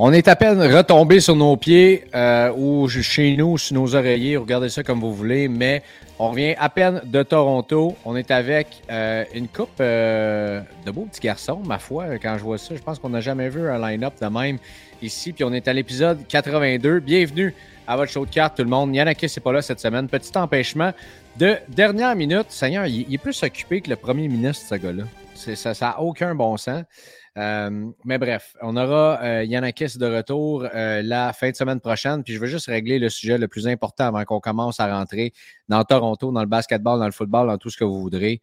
On est à peine retombé sur nos pieds euh, ou chez nous, sur nos oreillers. Regardez ça comme vous voulez. Mais on revient à peine de Toronto. On est avec euh, une coupe euh, de beaux petits garçons, ma foi. Quand je vois ça, je pense qu'on n'a jamais vu un line-up de même ici. Puis on est à l'épisode 82. Bienvenue à votre show de cartes, tout le monde. Yannick c'est pas là cette semaine. Petit empêchement de dernière minute. Seigneur, il, est plus occupé que le premier ministre, ce gars-là. Ça n'a aucun bon sens. Euh, mais bref, on aura euh, Yanakis de retour euh, la fin de semaine prochaine. Puis je veux juste régler le sujet le plus important avant qu'on commence à rentrer dans Toronto, dans le basketball, dans le football, dans tout ce que vous voudrez.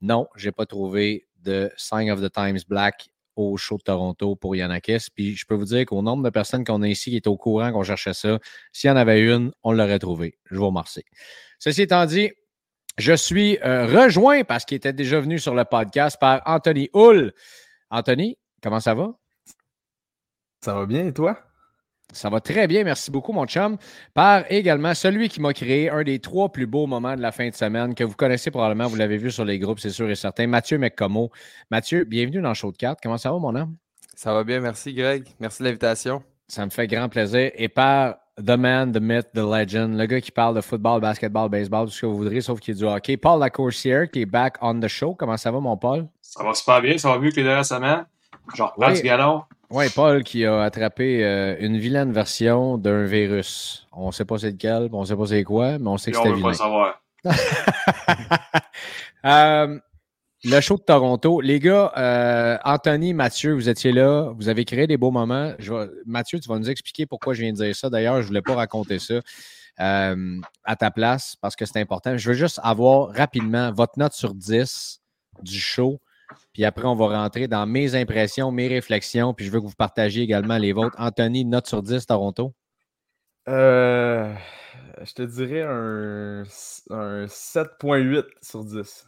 Non, je n'ai pas trouvé de Sign of the Times Black au show de Toronto pour Yanakis. Puis je peux vous dire qu'au nombre de personnes qu'on a ici qui est au courant qu'on cherchait ça, s'il y en avait une, on l'aurait trouvé. Je vous remercie. Ceci étant dit, je suis rejoint parce qu'il était déjà venu sur le podcast par Anthony Hull. Anthony, comment ça va? Ça va bien et toi? Ça va très bien, merci beaucoup, mon chum. Par également celui qui m'a créé un des trois plus beaux moments de la fin de semaine que vous connaissez probablement, vous l'avez vu sur les groupes, c'est sûr et certain. Mathieu McComo. Mathieu, bienvenue dans le show de cartes. Comment ça va, mon homme? Ça va bien, merci, Greg. Merci de l'invitation. Ça me fait grand plaisir. Et par The Man, The Myth, The Legend, le gars qui parle de football, basketball, baseball, tout ce que vous voudrez, sauf qu'il est du hockey. Paul Lacourcière, qui est back on the show. Comment ça va, mon Paul? Ça va super bien, ça va mieux que les dernières semaines? Je reprends oui. du galon. Oui, Paul qui a attrapé euh, une vilaine version d'un virus. On ne sait pas c'est lequel, on ne sait pas c'est quoi, mais on sait que c'était vilain. On veut pas savoir. euh, le show de Toronto. Les gars, euh, Anthony, Mathieu, vous étiez là. Vous avez créé des beaux moments. Je vais... Mathieu, tu vas nous expliquer pourquoi je viens de dire ça. D'ailleurs, je ne voulais pas raconter ça euh, à ta place parce que c'est important. Je veux juste avoir rapidement votre note sur 10 du show. Puis après, on va rentrer dans mes impressions, mes réflexions. Puis je veux que vous partagiez également les vôtres. Anthony, note sur 10, Toronto. Euh, je te dirais un, un 7.8 sur 10.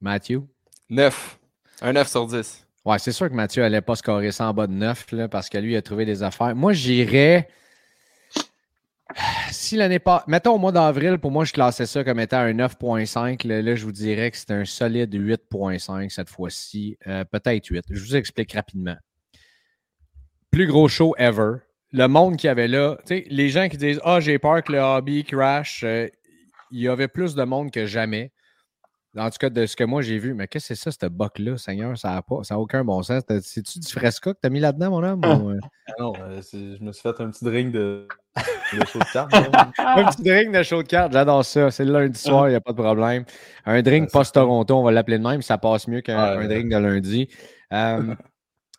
Mathieu? 9. Un 9 sur 10. Ouais, c'est sûr que Mathieu n'allait pas scorer ça en bas de 9 là, parce que lui, il a trouvé des affaires. Moi, j'irais. Si l'année pas. Mettons au mois d'avril, pour moi, je classais ça comme étant un 9.5. Là, je vous dirais que c'est un solide 8.5 cette fois-ci. Euh, Peut-être 8. Je vous explique rapidement. Plus gros show ever. Le monde qui avait là, les gens qui disent Ah, oh, j'ai peur que le hobby crash, euh, il y avait plus de monde que jamais. En tout cas, de ce que moi j'ai vu, mais qu'est-ce que c'est ça, ce buck-là, Seigneur? Ça n'a ça aucun bon sens. C'est-tu du fresca que tu as mis là-dedans, mon homme? Ah. Ou... non, euh, je me suis fait un petit drink de, de chaud de carte. un petit drink de chaud de carte, j'adore ça. C'est le lundi soir, il n'y a pas de problème. Un drink post-Toronto, on va l'appeler de même, ça passe mieux qu'un ouais, drink de lundi. Um,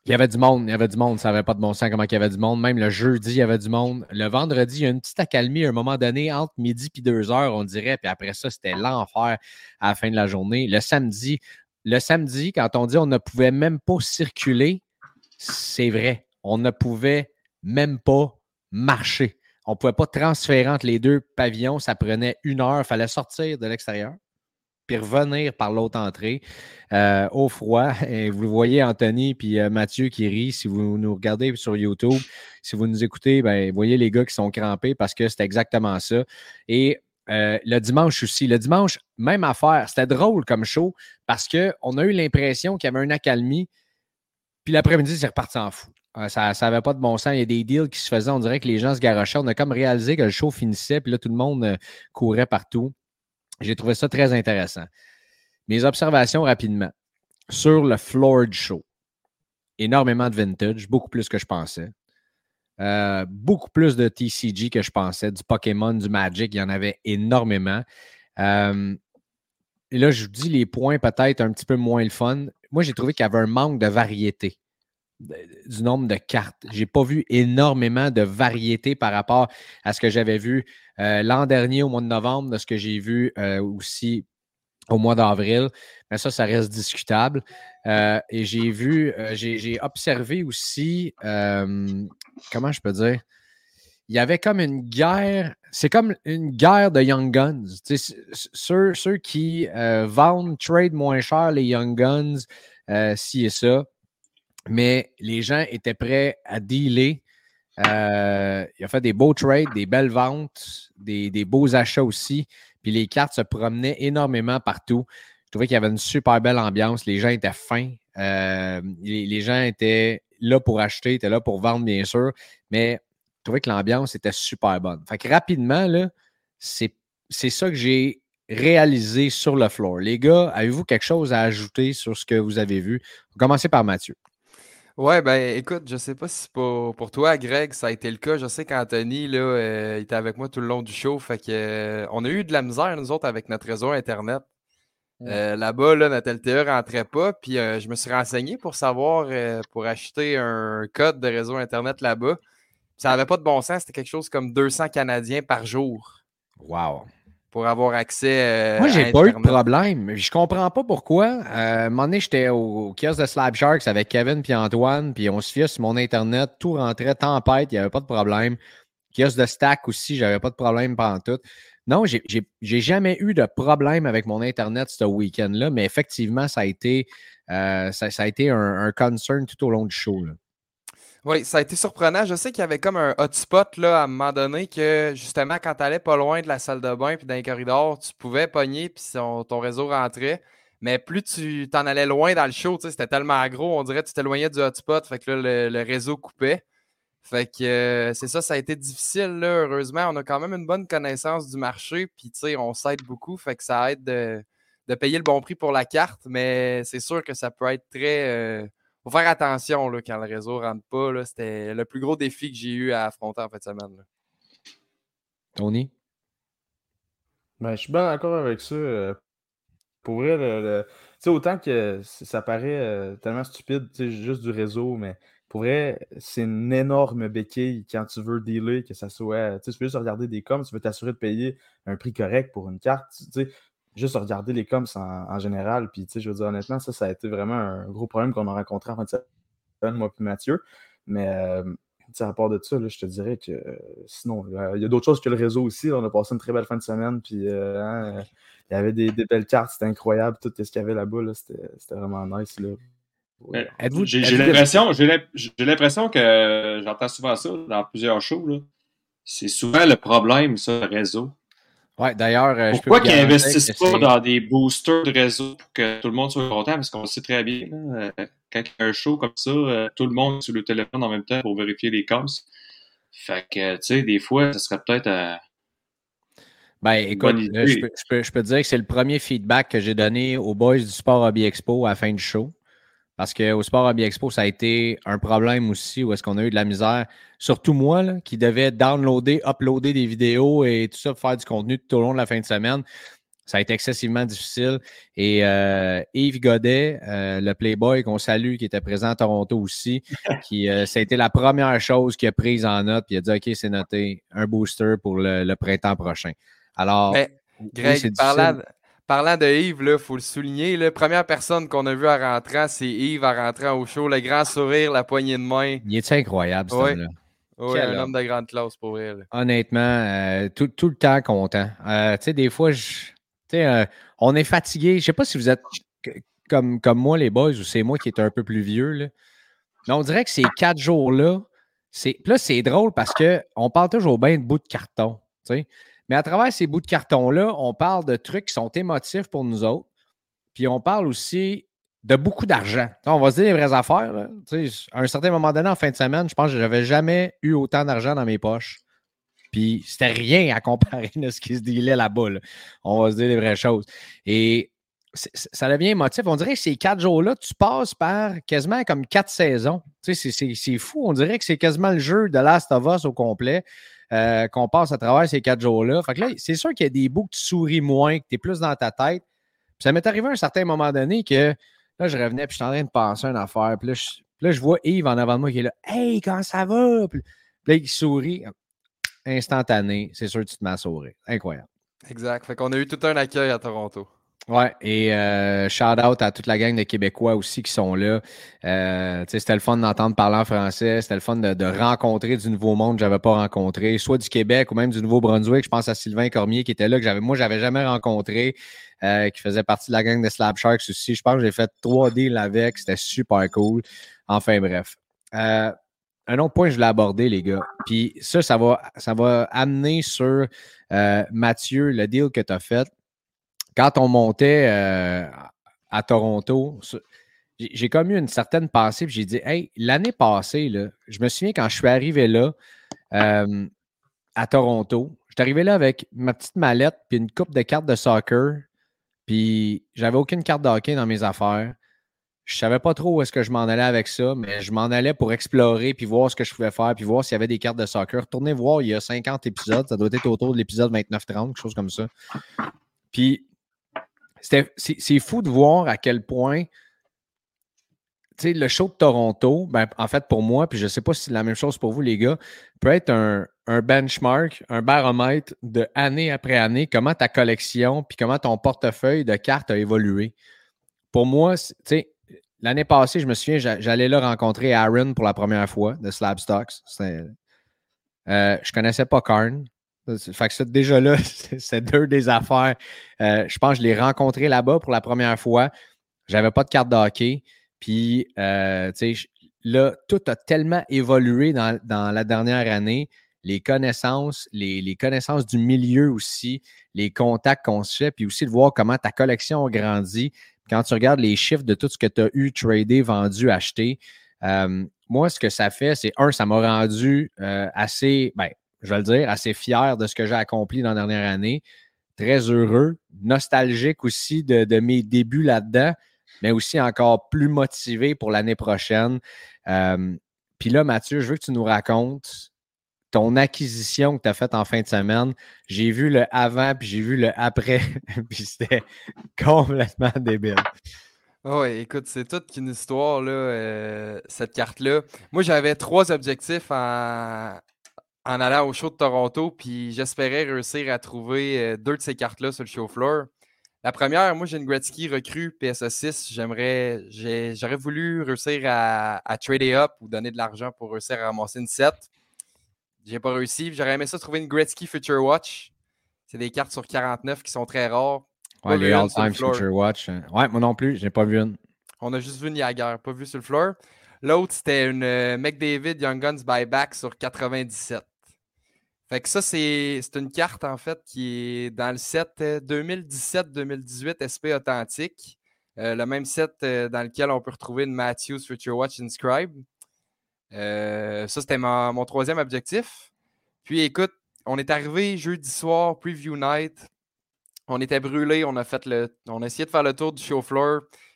il y avait du monde, il y avait du monde, ça n'avait pas de bon sens comment il y avait du monde. Même le jeudi, il y avait du monde. Le vendredi, il y a une petite accalmie à un moment donné entre midi et deux heures, on dirait. Puis après ça, c'était l'enfer à la fin de la journée. Le samedi, le samedi, quand on dit on ne pouvait même pas circuler, c'est vrai. On ne pouvait même pas marcher. On ne pouvait pas transférer entre les deux pavillons. Ça prenait une heure. Il fallait sortir de l'extérieur puis revenir par l'autre entrée euh, au froid. Et vous voyez Anthony puis euh, Mathieu qui rit. Si vous nous regardez sur YouTube, si vous nous écoutez, ben, vous voyez les gars qui sont crampés parce que c'est exactement ça. Et euh, le dimanche aussi. Le dimanche, même affaire. C'était drôle comme show parce qu'on a eu l'impression qu'il y avait une accalmie. Puis l'après-midi, c'est reparti en fou. Ça n'avait pas de bon sens. Il y a des deals qui se faisaient. On dirait que les gens se garochaient. On a comme réalisé que le show finissait. Puis là, tout le monde courait partout. J'ai trouvé ça très intéressant. Mes observations rapidement. Sur le floor show, énormément de vintage, beaucoup plus que je pensais. Euh, beaucoup plus de TCG que je pensais, du Pokémon, du Magic, il y en avait énormément. Euh, et là, je vous dis les points peut-être un petit peu moins le fun. Moi, j'ai trouvé qu'il y avait un manque de variété du nombre de cartes. Je n'ai pas vu énormément de variété par rapport à ce que j'avais vu l'an dernier au mois de novembre, de ce que j'ai vu euh, aussi au mois d'avril. Mais ça, ça reste discutable. Euh, et j'ai vu, euh, j'ai observé aussi, euh, comment je peux dire, il y avait comme une guerre, c'est comme une guerre de Young Guns. Ceux, ceux qui vendent, trade moins cher les Young Guns, ci et ça. Mais les gens étaient prêts à dealer. Il a fait des beaux trades, des belles ventes, des, des beaux achats aussi. Puis les cartes se promenaient énormément partout. Je trouvais qu'il y avait une super belle ambiance. Les gens étaient fins. Euh, les, gens étaient là pour acheter, étaient là pour vendre, bien sûr. Mais je trouvais que l'ambiance était super bonne. Fait que rapidement, c'est ça que j'ai réalisé sur le floor. Les gars, avez-vous quelque chose à ajouter sur ce que vous avez vu? On va commencer par Mathieu. Ouais, ben écoute, je sais pas si pour, pour toi, Greg, ça a été le cas. Je sais qu'Anthony, là, euh, il était avec moi tout le long du show. Fait que euh, on a eu de la misère, nous autres, avec notre réseau Internet. Euh, là-bas, là, notre LTE rentrait pas. Puis je me suis renseigné pour savoir, pour acheter un code de réseau Internet là-bas. Ça n'avait pas de bon sens. C'était quelque chose comme 200 Canadiens par jour. Wow pour avoir accès. Euh, Moi, j'ai pas eu de problème. Je comprends pas pourquoi. Euh, à un moment donné, j'étais au, kiosque de Slab Sharks avec Kevin et Antoine, puis on se fiait sur mon Internet, tout rentrait tempête, il n'y avait pas de problème. Kiosque de Stack aussi, j'avais pas de problème pendant tout. Non, j'ai jamais eu de problème avec mon Internet ce week-end-là, mais effectivement, ça a été, euh, ça, a été un, un, concern tout au long du show. Là. Oui, ça a été surprenant. Je sais qu'il y avait comme un hotspot là, à un moment donné que justement, quand tu allais pas loin de la salle de bain puis dans les corridors, tu pouvais pogner puis ton, réseau rentrait. Mais plus tu t'en allais loin dans le show, c'était tellement gros, on dirait que tu t'éloignais du hotspot, fait que le, réseau coupait. Fait que euh, c'est ça, ça a été difficile. Heureusement, on a quand même une bonne connaissance du marché, puis on s'aide beaucoup, fait que ça aide de, payer le bon prix pour la carte, mais c'est sûr que ça peut être très. Euh, faut faire attention là, quand le réseau ne rentre pas. C'était le plus gros défi que j'ai eu à affronter en fin de semaine. Tony? Ben, je suis bien d'accord avec ça. Euh, pour vrai, le, autant que ça paraît euh, tellement stupide, juste du réseau, mais pour vrai, c'est une énorme béquille quand tu veux dealer, que ça soit. Tu peux juste regarder des coms, tu veux t'assurer de payer un prix correct pour une carte juste regarder les coms en, général. Puis, tu sais, je veux dire, honnêtement, ça, ça a été vraiment un gros problème qu'on a rencontré en fin de semaine, moi puis Mathieu. Mais, euh, à part de ça, je te dirais que euh, sinon, il y a d'autres choses que le réseau aussi. on a passé une très belle fin de semaine. Puis, euh, hein, il y avait des, belles cartes, c'était incroyable. Tout ce qu'il y avait là-bas, c'était vraiment nice. Là. J'ai l'impression, j'ai l'impression que j'entends souvent ça dans plusieurs shows. C'est souvent le problème, ça, le réseau. Ouais, d'ailleurs, euh, Pourquoi qu'ils n'investissent pas dans des boosters de réseau pour que tout le monde soit content? Parce qu'on sait très bien, euh, quand il y a un show comme ça, euh, tout le monde est sur le téléphone en même temps pour vérifier les coms. Fait que, tu sais, des fois, ça serait peut-être à. Ben, écoute, je, peux, je, peux, te dire que c'est le premier feedback que j'ai donné aux boys du Sport Hobby Expo à la fin du show. Parce qu'au Sport Hobby Expo, ça a été un problème aussi où est-ce qu'on a eu de la misère. Surtout moi, là, qui devais downloader, uploader des vidéos et tout ça pour faire du contenu tout au long de la fin de semaine. Ça a été excessivement difficile. Et euh, Yves Godet, euh, le Playboy qu'on salue, qui était présent à Toronto aussi, qui euh, ça a été la première chose qu'il a prise en note. Puis il a dit OK, c'est noté, un booster pour le, printemps prochain. Alors, Greg, parlant, Parlant de Yves, il faut le souligner. La première personne qu'on a vu en rentrant, c'est Yves en rentrant au show. Le grand sourire, la poignée de main. Il est incroyable, ce oui. là Oui, un homme de grande classe pour vrai. Honnêtement, euh, tout, le temps content. Euh, tu sais, des fois, je, euh, on est fatigué. Je sais pas si vous êtes comme, comme moi, les boys, ou c'est moi qui est un peu plus vieux. Là. Mais on dirait que ces quatre jours-là, c'est, là, c'est drôle parce qu'on parle toujours bien de bout de carton. sais. Mais à travers ces bouts de carton-là, on parle de trucs qui sont émotifs pour nous autres. Puis on parle aussi de beaucoup d'argent. On va se dire les vraies affaires. À un certain moment donné, en fin de semaine, je pense que je n'avais jamais eu autant d'argent dans mes poches. Puis c'était rien à comparer à ce qui se dealait là-bas. On va se dire les vraies choses. Et ça devient émotif. On dirait que ces quatre jours-là, tu passes par quasiment comme quatre saisons. C'est fou. On dirait que c'est quasiment le jeu de Last of Us au complet. Euh, qu'on passe à travers ces quatre jours-là. Fait là, c'est sûr qu'il y a des bouts que tu souris moins, que tu es plus dans ta tête. Puis ça m'est arrivé à un certain moment donné que là, je revenais, puis je suis en train de penser à une affaire. Puis là, je, vois Yves en avant de moi qui est là. Hey, comment ça va? Puis, là, il sourit. Instantané, c'est sûr que tu te mets à sourire. Incroyable. Exact. Fait qu'on a eu tout un accueil à Toronto. Ouais, et euh, shout out à toute la gang de Québécois aussi qui sont là. Euh, c'était le fun d'entendre parler en français. C'était le fun de, rencontrer du nouveau monde que je n'avais pas rencontré, soit du Québec ou même du Nouveau-Brunswick. Je pense à Sylvain Cormier qui était là, que j'avais, moi, j'avais jamais rencontré, euh, qui faisait partie de la gang de Slab Sharks aussi. Je pense que j'ai fait trois deals avec. C'était super cool. Enfin, bref. Un autre point que je voulais aborder, les gars. Puis ça, ça va, ça va amener sur Mathieu, le deal que tu as fait quand on montait euh, à Toronto, j'ai comme eu une certaine pensée, puis j'ai dit, hey, l'année passée, là, je me souviens quand je suis arrivé là, euh, à Toronto, je suis arrivé là avec ma petite mallette, puis une coupe de cartes de soccer, puis j'avais aucune carte de dans mes affaires. Je savais pas trop où est-ce que je m'en allais avec ça, mais je m'en allais pour explorer, puis voir ce que je pouvais faire, puis voir s'il y avait des cartes de soccer. Retournez voir, il y a 50 épisodes, ça doit être autour de l'épisode 29-30, quelque chose comme ça. Puis c'est fou de voir à quel point le show de Toronto, ben, en fait, pour moi, puis je ne sais pas si c'est la même chose pour vous, les gars, peut être un, benchmark, un baromètre de année après année, comment ta collection, puis comment ton portefeuille de cartes a évolué. Pour moi, l'année passée, je me souviens, j'allais là rencontrer Aaron pour la première fois de Slab Stocks. Euh, je ne connaissais pas Karn. Fait que ça, déjà là, c'est deux des affaires. Euh, je pense que je l'ai rencontré là-bas pour la première fois. J'avais pas de carte de hockey. Puis, euh, tu sais, là, tout a tellement évolué dans, la dernière année. Les connaissances, les, connaissances du milieu aussi, les contacts qu'on se fait, puis aussi de voir comment ta collection a grandi. Quand tu regardes les chiffres de tout ce que tu as eu, tradé, vendu, acheté, euh, moi, ce que ça fait, c'est un, ça m'a rendu assez, ben, je vais le dire, assez fier de ce que j'ai accompli dans la dernière année. Très heureux, nostalgique aussi de, mes débuts là-dedans, mais aussi encore plus motivé pour l'année prochaine. Euh, puis là, Mathieu, je veux que tu nous racontes ton acquisition que tu as faite en fin de semaine. J'ai vu le avant, puis j'ai vu le après, puis c'était complètement débile. Oui, écoute, c'est toute une histoire, là, euh, cette carte-là. Moi, j'avais trois objectifs en, en allant au show de Toronto, puis j'espérais réussir à trouver euh, deux de ces cartes-là sur le show floor. La première, moi, j'ai une Gretzky recrue PSA 6. J'aimerais, j'aurais voulu réussir à, trader up ou donner de l'argent pour réussir à ramasser une 7. J'ai pas réussi. J'aurais aimé ça trouver une Gretzky Future Watch. C'est des cartes sur 49 qui sont très rares. Ouais, les All-Time Future Watch. Hein. Ouais, moi non plus, j'ai pas vu une. On a juste vu une Jagger, pas vu sur le floor. L'autre, c'était une euh, McDavid Young Guns Buyback sur 97. Fait que ça, c'est une carte, en fait, qui est dans le set 2017-2018 euh, SP Authentique. Euh, le même set euh, dans lequel on peut retrouver une Matthews Future Watch Inscribe. ça, c'était mon, troisième objectif. Puis écoute, on est arrivé jeudi soir, Preview Night. On était brûlés, on a fait le. On a essayé de faire le tour du show.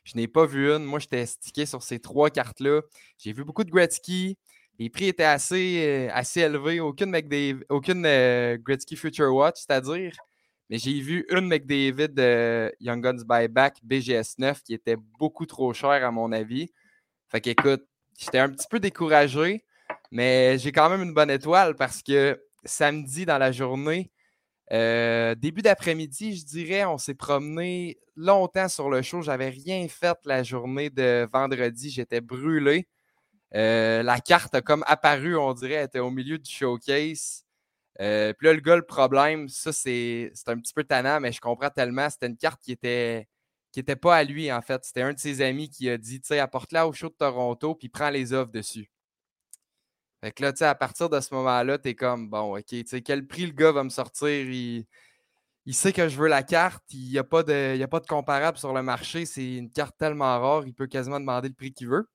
Je n'ai pas vu une. Moi, j'étais stické sur ces trois cartes-là. J'ai vu beaucoup de Gretzky. Les prix étaient assez, euh, assez élevés. Aucune, McDavid, aucune euh, Gretzky Future Watch, c'est-à-dire. Mais j'ai vu une McDavid de Young Guns Buyback BGS 9 qui était beaucoup trop cher à mon avis. Fait qu'écoute, j'étais un petit peu découragé, mais j'ai quand même une bonne étoile parce que samedi dans la journée, euh, début d'après-midi, je dirais, on s'est promené longtemps sur le show. J'avais rien fait la journée de vendredi. J'étais brûlé. Euh, la carte a comme apparu, on dirait, elle était au milieu du showcase. Euh, puis là, le gars, le problème, ça, c'est un petit peu tannant, mais je comprends tellement. C'était une carte qui était, pas à lui, en fait. C'était un de ses amis qui a dit, tu sais, apporte-la au show de Toronto, puis prends les offres dessus. Fait que là, tu à partir de ce moment-là, tu es comme, bon, OK, tu sais, quel prix le gars va me sortir? Il, sait que je veux la carte. Il n'y a pas de comparable sur le marché. C'est une carte tellement rare, il peut quasiment demander le prix qu'il veut.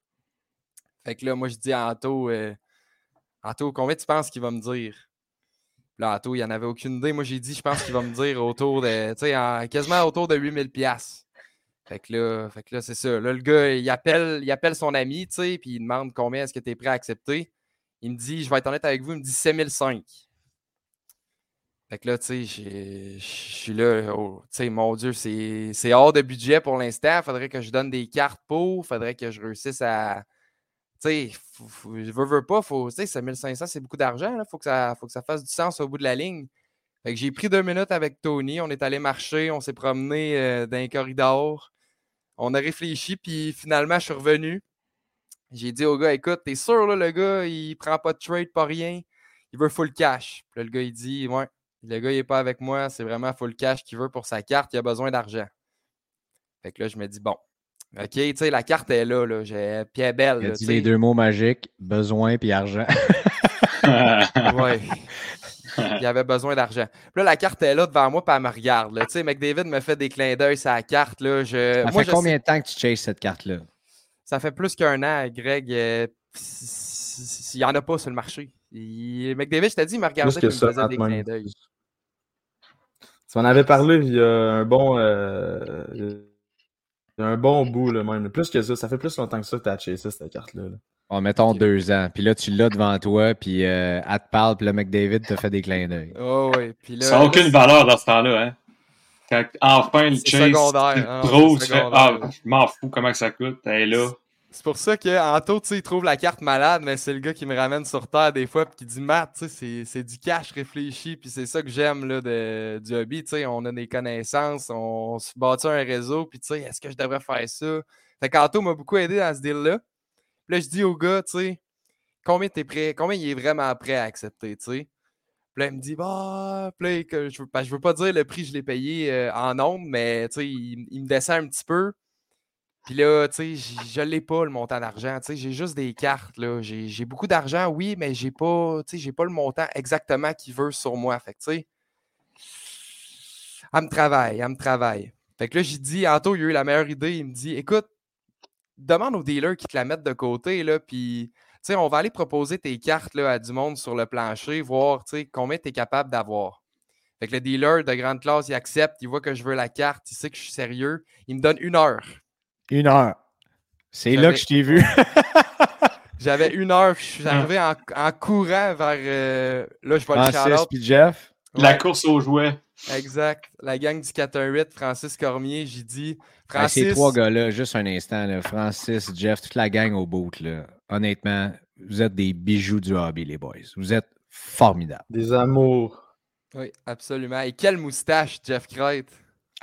Fait que là, moi, je dis à Anto, euh, Anto, combien tu penses qu'il va me dire? Là, Anto, il n'y en avait aucune idée. Moi, j'ai dit, je pense qu'il va me dire autour de, tu sais, quasiment autour de 8000$. Fait que là, fait que là c'est ça. Là, le gars, il appelle, il appelle son ami, tu sais, puis il demande combien est-ce que tu es prêt à accepter. Il me dit, je vais être honnête avec vous, il me dit 7005. Fait que là, tu sais, je suis là, oh, tu sais, mon Dieu, c'est hors de budget pour l'instant. Faudrait que je donne des cartes pour, faudrait que je réussisse à, sais, je veux, veux pas, tu sais, 1500, c'est beaucoup d'argent. Il faut, que ça, faut fasse du sens au bout de la ligne. J'ai pris deux minutes avec Tony. On est allé marcher, on s'est promené euh, dans un corridor. On a réfléchi, puis finalement, je suis revenu. J'ai dit au gars, écoute, t'es sûr, le gars, il prend pas de trade, pas rien? Il veut full cash. Puis là, le gars, il dit, ouais, le gars, il est pas avec moi. C'est vraiment full cash qu'il veut pour sa carte. Il a besoin d'argent. Fait que là, je me dis, bon, OK, tu sais, la carte est là. là. J'ai Pierre Belle. Il a là, dit tu sais. les deux mots magiques, besoin puis argent. Ouais. il avait besoin d'argent. Puis là, la carte est là devant moi, puis elle me regarde. Tu sais, McDavid me fait des clins d'œil sur la carte. Là. Je... Ça moi, fait je combien sais- de temps que tu chases cette carte-là? Ça fait plus qu'un an, Greg. euh, Il n'y en a pas sur le marché. Il- McDavid, je t'ai dit, il me regardait et il me ça, faisait des clins d'œil. Tu m'en avais parlé il y a un bon. euh, il un bon bout, là, même. Plus que ça. Ça fait plus longtemps que ça que tu as chassé cette carte-là. là. Bon, mettons Ok. deux ans. Puis là, tu l'as devant toi, puis euh, elle te parle, puis là, McDavid te fait des clins d'œil. Oh, oui. Puis là, Ça n'a aucune valeur dans ce temps-là. Hein? Quand enfin le C'est chase secondaire, tu le tu fais. Ah, je m'en fous comment que ça coûte. Elle est là. C'est pour ça que Anto, tu sais, il trouve la carte malade, mais c'est le gars qui me ramène sur terre des fois puis qui dit Matt, tu sais, c'est- du cash réfléchi, puis c'est ça que j'aime là, du hobby, tu sais, on a des connaissances, on, se bâtit un réseau, puis tu sais, est-ce que je devrais faire ça? Fait qu'Anto m'a beaucoup aidé dans ce deal-là. Puis là, je dis au gars, tu sais, combien t'es prêt, combien il est vraiment prêt à accepter, tu sais? Puis là, il me dit, bah, je, veux, que je veux pas dire le prix que je l'ai payé euh, en nombre, mais tu sais, il, il me descend un petit peu. Puis là, tu sais, je l'ai pas le montant d'argent. Tu sais, j'ai juste des cartes. là. J'ai beaucoup d'argent, oui, mais j'ai pas, tu sais, pas le montant exactement qu'il veut sur moi. Fait que, tu sais, elle me travaille, elle me travaille. Fait que là, j'ai dit, Anto, il a eu la meilleure idée. Il me dit, écoute, demande aux dealers qui te la mettent de côté, là, puis, tu sais, on va aller proposer tes cartes là, à du monde sur le plancher, voir, tu sais, combien tu es capable d'avoir. Fait que le dealer de grande classe, il accepte, il voit que je veux la carte, il sait que je suis sérieux. Il me donne une heure. Une heure. C'est là que je t'ai vu. J'avais une heure, puis je suis arrivé en, en courant vers. euh, là, je vais le Francis shout-out. puis Jeff. La course aux jouets. Exact. La gang du 418, Francis Cormier, j'ai dit. Hey, ces trois gars-là, juste un instant, là, Francis, Jeff, toute la gang au bout, là, honnêtement, vous êtes des bijoux du hobby, les boys. Vous êtes formidables. Des amours. Oui, absolument. Et quelle moustache, Jeff Crête.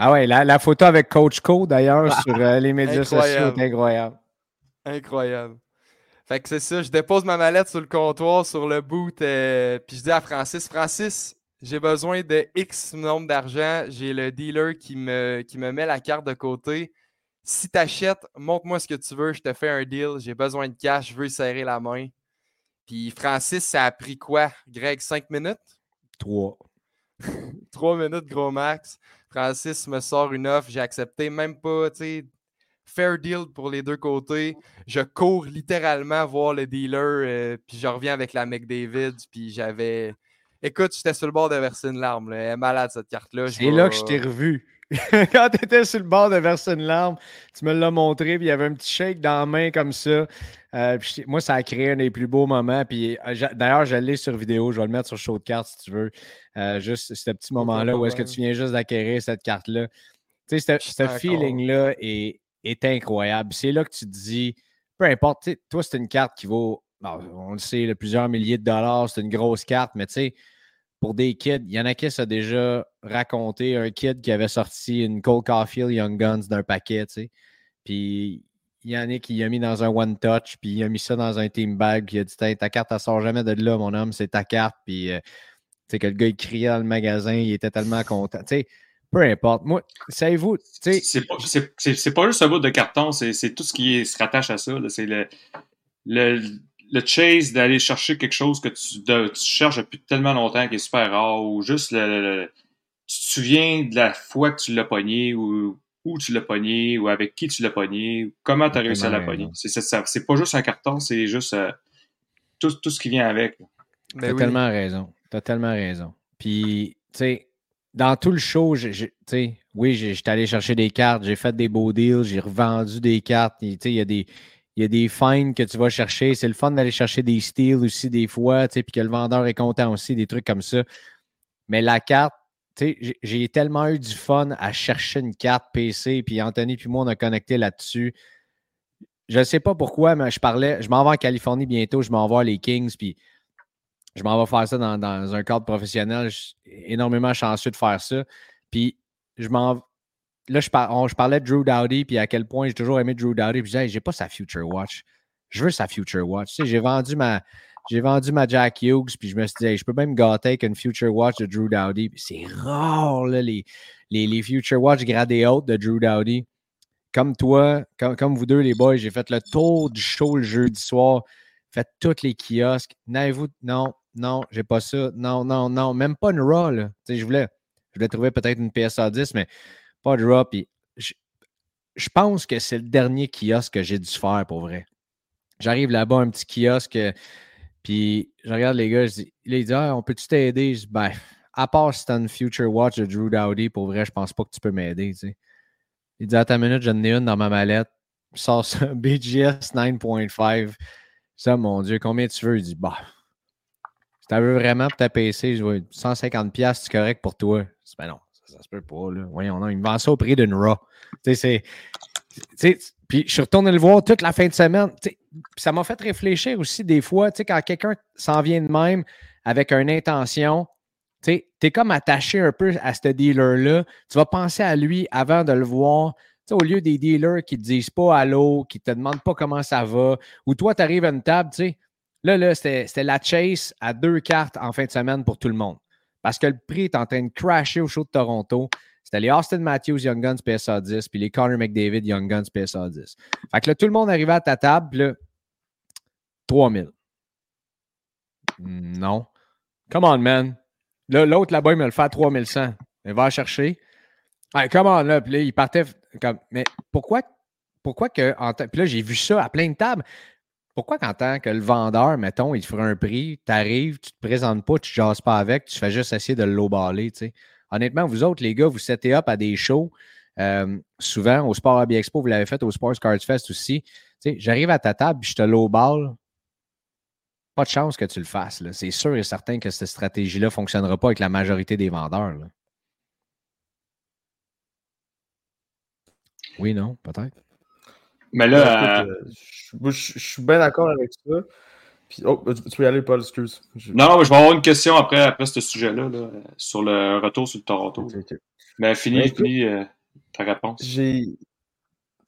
Ah ouais, la, la photo avec Coach Co, d'ailleurs, sur euh, les médias sociaux Incroyable. est incroyable. Incroyable. Fait que c'est ça, je dépose ma mallette sur le comptoir, sur le boot, euh, puis je dis à Francis, Francis, j'ai besoin de X nombre d'argent, j'ai le dealer qui me, qui me met la carte de côté. Si tu achètes, montre-moi ce que tu veux, je te fais un deal, j'ai besoin de cash, je veux serrer la main. Puis Francis, ça a pris quoi, Greg, 5 minutes? Trois. 3 minutes, gros max. Francis me sort une offre, j'ai accepté, même pas, tu sais, fair deal pour les deux côtés. Je cours littéralement voir le dealer, euh, puis je reviens avec la McDavid, puis j'avais. Écoute, j'étais sur le bord de verser une larme. là. Elle est malade, cette carte-là. C'est là que vais- je t'ai revu. Quand tu étais sur le bord de verser une larme, tu me l'as montré, puis il y avait un petit shake dans la main comme ça. Euh, puis moi, ça a créé un des plus beaux moments. Puis euh, d'ailleurs, je l'ai sur vidéo. Je vais le mettre sur show de cartes si tu veux. Euh, juste ce petit moment-là où est-ce que tu viens juste d'acquérir cette carte-là. Tu sais, ce- feeling-là est, est incroyable. C'est là que tu te dis, peu importe, toi, c'est une carte qui vaut, bon, on le sait, là, plusieurs milliers de dollars. C'est une grosse carte, mais tu sais, pour des kids, il y en a qui ça a déjà raconté un kid qui avait sorti une Cole Caulfield Young Guns d'un paquet, tu sais. Puis il y en a mis dans un one touch, puis il a mis ça dans un team bag, puis il a dit ta carte, elle sort jamais de là, mon homme, c'est ta carte. Puis euh, tu sais, que le gars, il criait dans le magasin, il était tellement content. Tu sais, peu importe. Moi, savez-vous, tu sais, C'est pas, juste un bout de carton, c'est tout ce qui se rattache à ça. C'est le, le, le chase d'aller chercher quelque chose que tu, tu cherches depuis tellement longtemps qui est super rare, ou juste le- tu te souviens de la fois que tu l'as pogné, ou où tu l'as pogné, ou avec qui tu l'as pogné, ou comment tu as réussi à la pogner? C'est c'est ça. C'est pas juste un carton, c'est juste euh, tout, tout ce qui vient avec. Ben T'as oui. tellement raison. T'as tellement raison. Puis, tu sais, dans tout le show, tu sais, oui, j'ai- j'étais allé chercher des cartes, j'ai fait des beaux deals, j'ai revendu des cartes. Tu sais, il y a des. Il y a des finds que tu vas chercher. C'est le fun d'aller chercher des steals aussi des fois, tu sais, puis que le vendeur est content aussi, des trucs comme ça. Mais la carte, j'ai- tellement eu du fun à chercher une carte PC, puis Anthony puis moi, on a connecté là-dessus. Je ne sais pas pourquoi, mais je parlais, je m'en vais en Californie bientôt, je m'en vais voir les Kings, puis je m'en vais faire ça dans, un cadre professionnel. Je suis énormément chanceux de faire ça. Puis, je m'en. Là, je, je, parlais de Drew Dowdy, puis à quel point j'ai toujours aimé Drew Dowdy. Puis, je disais, j'ai pas sa Future Watch. Je veux sa Future Watch. Tu sais, j'ai vendu ma. J'ai vendu ma Jack Hughes, puis je me suis dit, je peux même gâter avec une Future Watch de Drew Dowdy. C'est rare, là, les, les, les, Future Watch gradés hautes de Drew Dowdy. Comme toi, comme, comme vous deux, les boys, j'ai fait le tour du show le jeudi soir, fait tous les kiosques. N'avez-vous. Non, non, j'ai pas ça. Non, non, non. Même pas une RAW, là. je voulais, je voulais trouver peut-être une PSA 10, mais pas de RAW. Puis je, je pense que c'est le dernier kiosque que j'ai dû faire pour vrai. J'arrive là-bas, un petit kiosque, puis je regarde les gars, je dis, il dit, ah, on peut-tu t'aider? Je dis, ben, à part si t'as une Future Watch de Drew Dowdy, pour vrai, je pense pas que tu peux m'aider, tu sais. Il dit, à ta minute, j'en ai une dans ma mallette. Je sors ça, BGS 9.5. Ça, mon Dieu, combien tu veux? Il dit, bah, si tu veux vraiment pour ta PC, je vois 150$, c'est correct pour toi. Je dis, ben non, ça, se peut pas, là. Voyons, non, il me vend ça au prix d'une RAW. Tu sais, c'est. Puis je suis retourné le voir toute la fin de semaine. ça m'a fait réfléchir aussi des fois, quand quelqu'un s'en vient de même avec une intention, tu es comme attaché un peu à ce dealer-là. Tu vas penser à lui avant de le voir. au lieu des dealers qui ne te disent pas allô, qui ne te demandent pas comment ça va, ou toi, tu arrives à une table, tu sais, là, là c'était la chase à deux cartes en fin de semaine pour tout le monde. Parce que le prix est en train de crasher au show de Toronto. C'était les Austin Matthews Young Guns PSA 10, puis les Connor McDavid Young Guns PSA 10. Fait que là, tout le monde arrivait à ta table, puis là, 3000. Non. Come on, man. Là, l'autre là-bas, il me le fait à 3100. Il va chercher. Hey, come on, là. Puis là, il partait comme. Mais pourquoi, pourquoi que. En puis là, j'ai vu ça à plein de tables. Pourquoi qu'en tant que le vendeur, mettons, il te fera un prix, tu arrives, tu te présentes pas, tu jases pas avec, tu fais juste essayer de l'eau-baller, tu sais? Honnêtement, vous autres, les gars, vous setez up à des shows. Euh, souvent, au Sport Hobby Expo, vous l'avez fait au Sports Cards Fest aussi. J'arrive à ta table, je te low ball. Pas de chance que tu le fasses. C'est sûr et certain que cette stratégie-là ne fonctionnera pas avec la majorité des vendeurs. Oui, non, peut-être. Mais là, euh, je, suis bien d'accord avec ça oh, tu peux y aller, Paul, excuse. Non, je vais avoir une question après, après ce sujet-là, sur le retour sur le Toronto. Mais finis, finis euh, ta réponse. J'ai.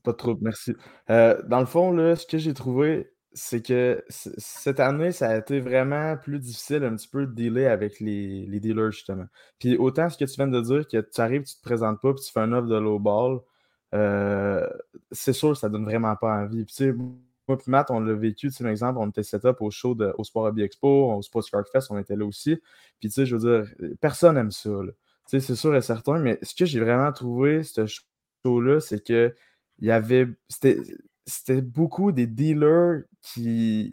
Pas trop, merci. Euh, dans le fond, là, ce que j'ai trouvé, c'est que cette année, ça a été vraiment plus difficile un petit peu de dealer avec les, les dealers, justement. Puis autant ce que tu viens de dire, que tu arrives, tu te présentes pas, puis tu fais un offre de low ball, euh, c'est sûr, ça donne vraiment pas envie. Puis tu sais, moi et Matt, on l'a vécu, tu sais, exemple, on était set-up au show de, au Sport Hobby Expo, au Sports Card Fest, on était là aussi. Puis, tu sais, je veux dire, personne n'aime ça. Tu sais, c'est sûr et certain, mais ce que j'ai vraiment trouvé, ce show-là, c'est que il y avait. C'était beaucoup des dealers qui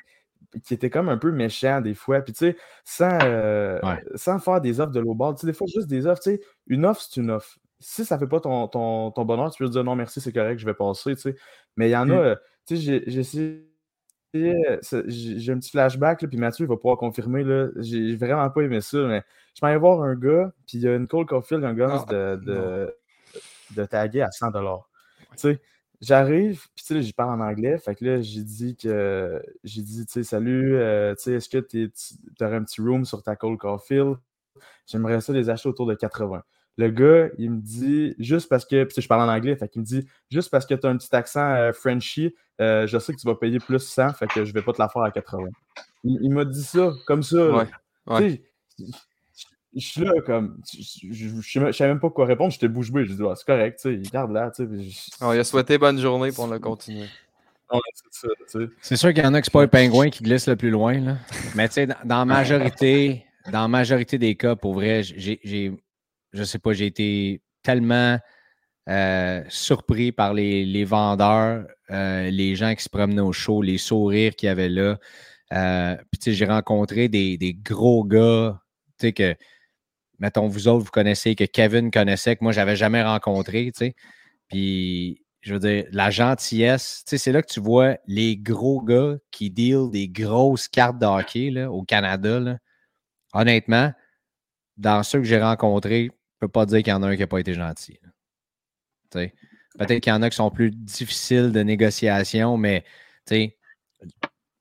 qui étaient comme un peu méchants des fois. Puis, tu sais, sans, euh, sans faire des offres de low ball, tu sais, des fois, juste des offres, tu sais, une offre, c'est une offre. Si ça ne fait pas ton, ton, ton, bonheur, tu peux dire non, merci, c'est correct, je vais passer, tu sais. Mais il y en a, euh, tu sais, j'ai essayé. J'ai un petit flashback, puis Mathieu il va pouvoir confirmer. J'ai vraiment pas aimé ça, mais je m'en voir un gars, puis il y a Nicole Caulfield, un gars ah, de, de, de, taguer à 100 Tu sais, j'arrive, puis tu sais, j'y parle en anglais, fait que là, j'ai dit que j'ai dit, tu sais, salut, euh, tu sais, est-ce que tu aurais un petit room sur ta Cole Caulfield? J'aimerais ça les acheter autour de 80. Le gars, il me dit, juste parce que, puis je parle en anglais, fait qu'il me dit, juste parce que tu as un petit accent euh, Frenchy, euh, je sais que tu vas payer plus 100, fait que je vais pas te la faire à 80. Il, m'a dit ça, comme ça. Ouais, Je suis là, comme, je ne savais même pas quoi répondre, j'étais bouche bée. Je dis, c'est correct, tu sais, garde là. Tu sais, il a souhaité bonne journée pour le continuer. c'est sûr qu'il y en a qui sont pas le pingouin qui glisse le plus loin. Là. Mais tu sais, dans, majorité, dans la majorité des cas, pour vrai, j'ai je sais pas, j'ai été tellement euh, surpris par les, vendeurs, euh, les gens qui se promenaient au show, les sourires qu'il y avait là. Euh, puis, j'ai rencontré des, gros gars, tu sais, que, mettons, vous autres, vous connaissez, que Kevin connaissait, que moi, j'avais jamais rencontré, tu sais. Puis, je veux dire, la gentillesse, tu sais, c'est là que tu vois les gros gars qui deal des grosses cartes de hockey là, au Canada. Là. Honnêtement, dans ceux que j'ai rencontrés, peux pas dire qu'il y en a un qui n'a pas été gentil. Peut-être qu'il y en a qui sont plus difficiles de négociation, mais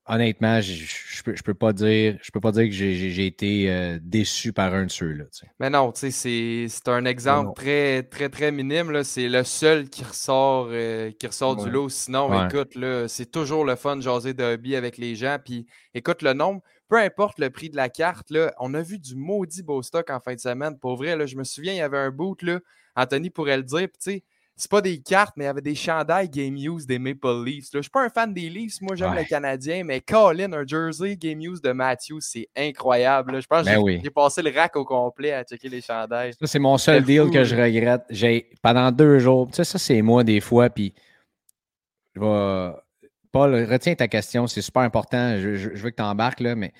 honnêtement, je, je, peux, peux pas dire, je peux pas dire que j'ai été euh, déçu par un de ceux-là. Mais non, c'est un exemple très, très, très minime. C'est le seul qui ressort, euh, qui ressort du lot. Sinon, écoute, c'est toujours le fun de jaser de hobby avec les gens. Puis écoute, le nombre, peu importe le prix de la carte, là, on a vu du maudit beau stock en fin de semaine. Pour vrai, là, je me souviens, il y avait un boot, là, Anthony pourrait le dire. tu sais, c'est pas des cartes, mais il y avait des chandails Game Use des Maple Leafs. Je suis pas un fan des Leafs, moi j'aime les Canadiens, mais Colin, un jersey Game Use de Matthews, c'est incroyable. Je pense que ben j'ai passé le rack au complet à checker les chandails. Ça, c'est mon seul deal que je regrette. J'ai pendant deux jours, tu sais, ça c'est moi des fois, puis je vais. Paul, retiens ta question, c'est super important. Je, veux que tu embarques, là, mais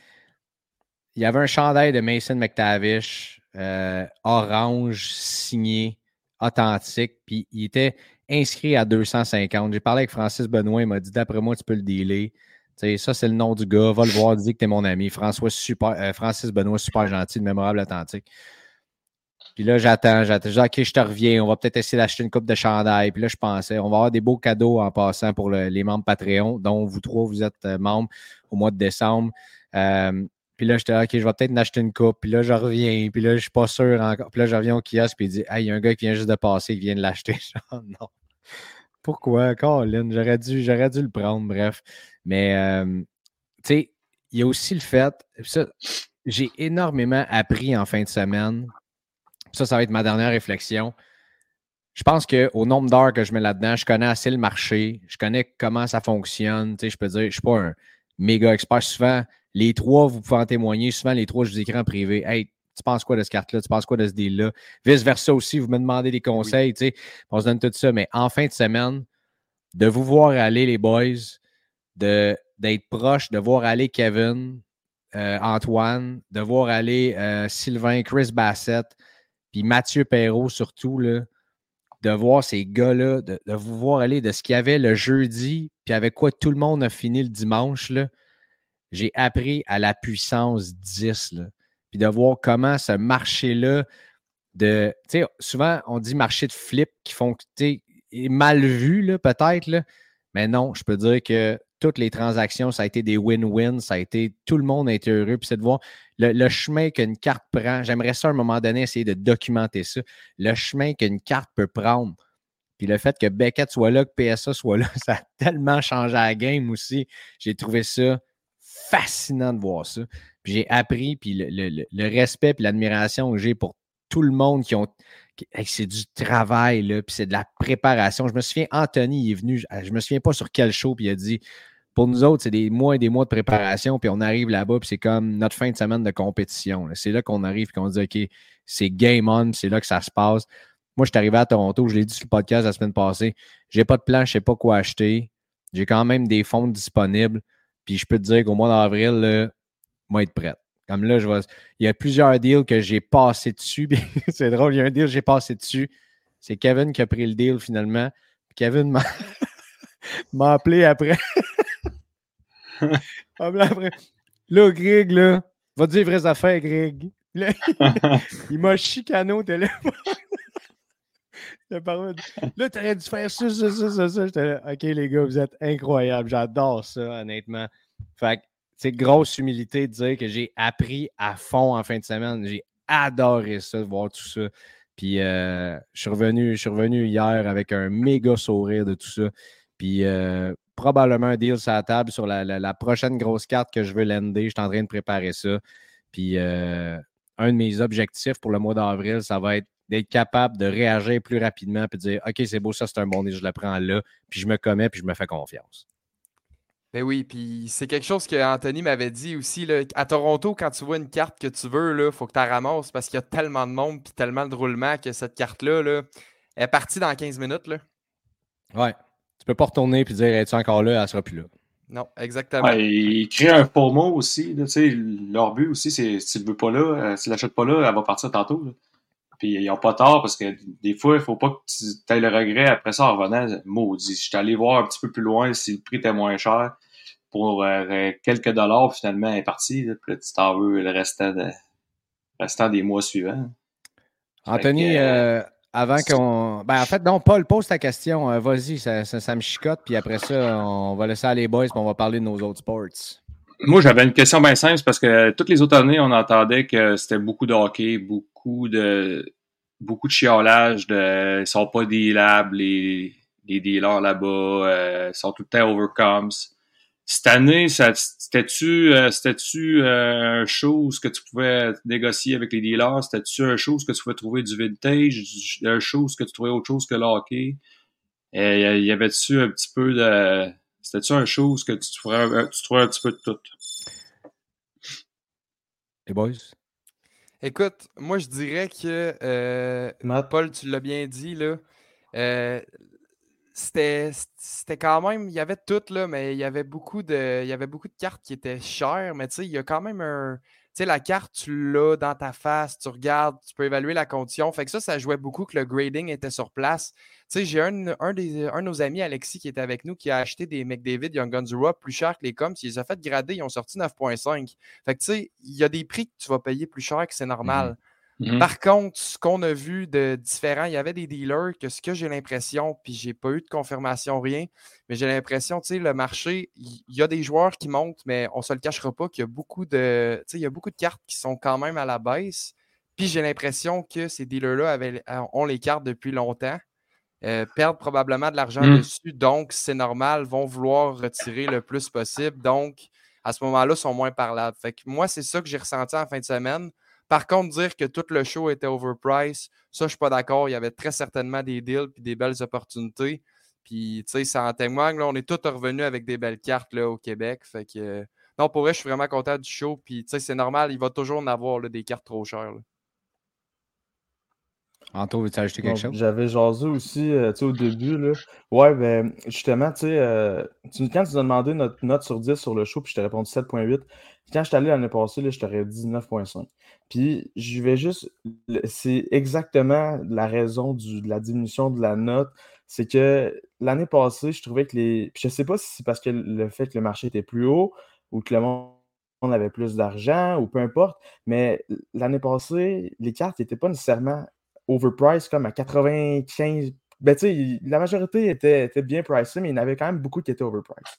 il y avait un chandail de Mason McTavish, euh, orange, signé authentique. Puis il était inscrit à 250. J'ai parlé avec Francis Benoît, il m'a dit d'après moi, tu peux le dealer. ça, c'est le nom du gars. Va le voir, dis que tu es mon ami. François, super, euh, Francis Benoît, super gentil, mémorable, authentique. Puis là, j'attends, j'attends. Je OK, je te reviens. On va peut-être essayer d'acheter une coupe de chandail. Puis là, je pensais, on va avoir des beaux cadeaux en passant pour les membres Patreon, dont vous trois, vous êtes euh, membres au mois de décembre. Euh, puis là, j'étais, OK, je vais peut-être m'acheter une coupe. Puis là, je reviens. Puis là, je suis pas sûr encore. Puis là, je reviens au kiosque. Puis il dit, hey, il y a un gars qui vient juste de passer, qui vient de l'acheter. non. Pourquoi, Colin? J'aurais dû, j'aurais dû le prendre, bref. Mais, euh, tu sais, il y a aussi le fait, j'ai énormément appris en fin de semaine. Ça, ça va être ma dernière réflexion. Je pense qu'au nombre d'heures que je mets là-dedans, je connais assez le marché, je connais comment ça fonctionne. Tu sais, je peux dire, je ne suis pas un méga expert. Souvent, les trois, vous pouvez en témoigner. Souvent, les trois, je vous écris en privé. Hey, tu penses quoi de ce carte-là? Tu penses quoi de ce deal-là? Vice-versa aussi, vous me demandez des conseils. Tu sais, on se donne tout ça. Mais en fin de semaine, de vous voir aller, les boys, d'être proche, de voir aller Kevin, euh, Antoine, de voir aller euh, Sylvain, Chris Bassett, puis Mathieu Perrault surtout, là, de voir ces gars-là, de, vous voir aller de ce qu'il y avait le jeudi, puis avec quoi tout le monde a fini le dimanche. J'ai appris à la puissance 10. Là. Puis de voir comment ce marché-là de. Souvent, on dit marché de flip qui font. Tu sais, mal vu, peut-être. Mais non, je peux dire que toutes les transactions, ça a été des win-win. Ça a été. Tout le monde a été heureux. Puis c'est de voir le, chemin qu'une carte prend. J'aimerais ça à un moment donné essayer de documenter ça. Le chemin qu'une carte peut prendre. Puis le fait que Beckett soit là, que PSA soit là, ça a tellement changé la game aussi. J'ai trouvé ça fascinant de voir ça. Puis j'ai appris, puis le, respect puis l'admiration que j'ai pour tout le monde qui ont. C'est du travail, là, puis c'est de la préparation. Je me souviens, Anthony est venu, je me souviens pas sur quel show, puis il a dit pour nous autres, c'est des mois et des mois de préparation, puis on arrive là-bas, puis c'est comme notre fin de semaine de compétition. C'est là, qu'on arrive, puis qu'on dit OK, c'est game on, c'est là que ça se passe. Moi, je suis arrivé à Toronto, je l'ai dit sur le podcast la semaine passée. J'ai pas de plan, je sais pas quoi acheter. J'ai quand même des fonds disponibles. Puis je peux te dire qu'au mois d'avril, moi, être prête. Comme là, je vois, il y a plusieurs deals que j'ai passé dessus. c'est drôle, il y a un deal que j'ai passé dessus. C'est Kevin qui a pris le deal finalement. Kevin m'a appelé après. Là, Greg, là, va dire vraies affaires, Greg. Il m'a chicané au téléphone. Là, tu aurais dû faire ça, ça, ça, ça, ça. J'étais là, OK, les gars, vous êtes incroyables. J'adore ça, honnêtement. Fait que c'est grosse humilité de dire que j'ai appris à fond en fin de semaine. J'ai adoré ça, de voir tout ça. Puis euh, je, suis revenu, hier avec un méga sourire de tout ça. Puis euh, probablement un deal sur la table sur la, prochaine grosse carte que je veux lander. Je suis en train de préparer ça. Puis euh, un de mes objectifs pour le mois d'avril, ça va être d'être capable de réagir plus rapidement et de dire OK, c'est beau, ça, c'est un bon et je le prends là, puis je me commets, puis je me fais confiance. Ben oui, puis c'est quelque chose que Anthony m'avait dit aussi. Là, à Toronto, quand tu vois une carte que tu veux, il faut que tu la ramasses parce qu'il y a tellement de monde puis tellement de roulement que cette carte-là là, est partie dans 15 minutes. Là. Ouais. Tu peux pas retourner et dire Es-tu encore là, elle sera plus là. Non, exactement. ils créent un FOMO aussi. Là, leur but aussi, c'est si tu ne veux pas là, euh, si tu l'achètes pas là, elle va partir tantôt. Puis ils n'ont pas tort parce que des fois, il ne faut pas que tu aies le regret après ça en revenant. Maudit, je suis allé voir un petit peu plus loin si le prix était moins cher pour euh, quelques dollars, finalement, elle est partie. puis tu t'en veux le restant, de, restant des mois suivants. Anthony, euh, avant qu'on. Ben, en fait, non, Paul, pose ta question. Euh, vas-y, ça, ça, me chicote. Puis après ça, on va laisser aller les boys. Puis on va parler de nos autres sports. Moi, j'avais une question bien simple parce que toutes les autres années, on entendait que c'était beaucoup de hockey, beaucoup de beaucoup de chiolage. De, ils sont pas des labs, les, les dealers là-bas. Euh, sont tout le temps overcomes. Cette année, c'était-tu euh, c'était-tu euh, un chose que tu pouvais négocier avec les dealers? C'était-tu un chose que tu pouvais trouver du vintage? Un chose que tu trouvais autre chose que le hockey? Et y avait-tu un petit peu de. C'était-tu un chose que tu trouvais, tu trouvais un petit peu de tout? Les boys? Écoute, moi je dirais que euh, Paul, tu l'as bien dit, là. Euh, c'était quand même, il y avait tout, là, mais il y avait beaucoup de, il y avait beaucoup de cartes qui étaient chères, mais tu sais, il y a quand même un, tu sais, la carte, tu l'as dans ta face, tu regardes, tu peux évaluer la condition. Fait que ça, ça jouait beaucoup que le grading était sur place. Tu sais, j'ai un, un, des, un de nos amis, Alexis, qui était avec nous, qui a acheté des McDavid Young Guns Europe plus cher que les coms. Il les a fait grader, ils ont sorti 9.5. Fait que tu sais, il y a des prix que tu vas payer plus cher que c'est normal. Mmh Mmh Par contre, ce qu'on a vu de différent, il y avait des dealers que ce que j'ai l'impression, puis j'ai pas eu de confirmation, rien, mais j'ai l'impression, tu sais, le marché, il y, a des joueurs qui montent, mais on se le cachera pas qu'il y a beaucoup de, tu sais, il y a beaucoup de cartes qui sont quand même à la baisse. Puis j'ai l'impression que ces dealers-là ont les cartes depuis longtemps, euh, perdent probablement de l'argent mmh. dessus, donc c'est normal, vont vouloir retirer le plus possible. Donc, à ce moment-là, sont moins parlables. Fait que moi, c'est ça que j'ai ressenti en fin de semaine. Par contre, dire que tout le show était overpriced, ça, je suis pas d'accord. Il y avait très certainement des deals et des belles opportunités. Puis, tu sais, ça en témoigne. Là, on est tous revenus avec des belles cartes là, au Québec. Fait que, non, pour vrai, je suis vraiment content du show. Puis, tu sais, c'est normal, il va toujours en avoir des cartes trop chères. Anto, veux-tu ajouter quelque chose? J'avais jasé aussi, euh, tu sais, au début, là. Ouais, ben, justement, tu sais, euh, quand tu nous as demandé notre note sur 10 sur le show, puis je t'ai répondu 7.8, quand je suis allé l'année passée, là, je t'aurais dit 9.5. Puis, je vais juste. C'est exactement la raison de la diminution de la note. C'est que l'année passée, je trouvais que les. Puis je sais pas si c'est parce que le fait que le marché était plus haut ou que le monde avait plus d'argent ou peu importe, mais l'année passée, les cartes n'étaient pas nécessairement overpriced comme à 95. Ben, tu la majorité était, était bien pricée, mais il y en avait quand même beaucoup qui étaient overpriced.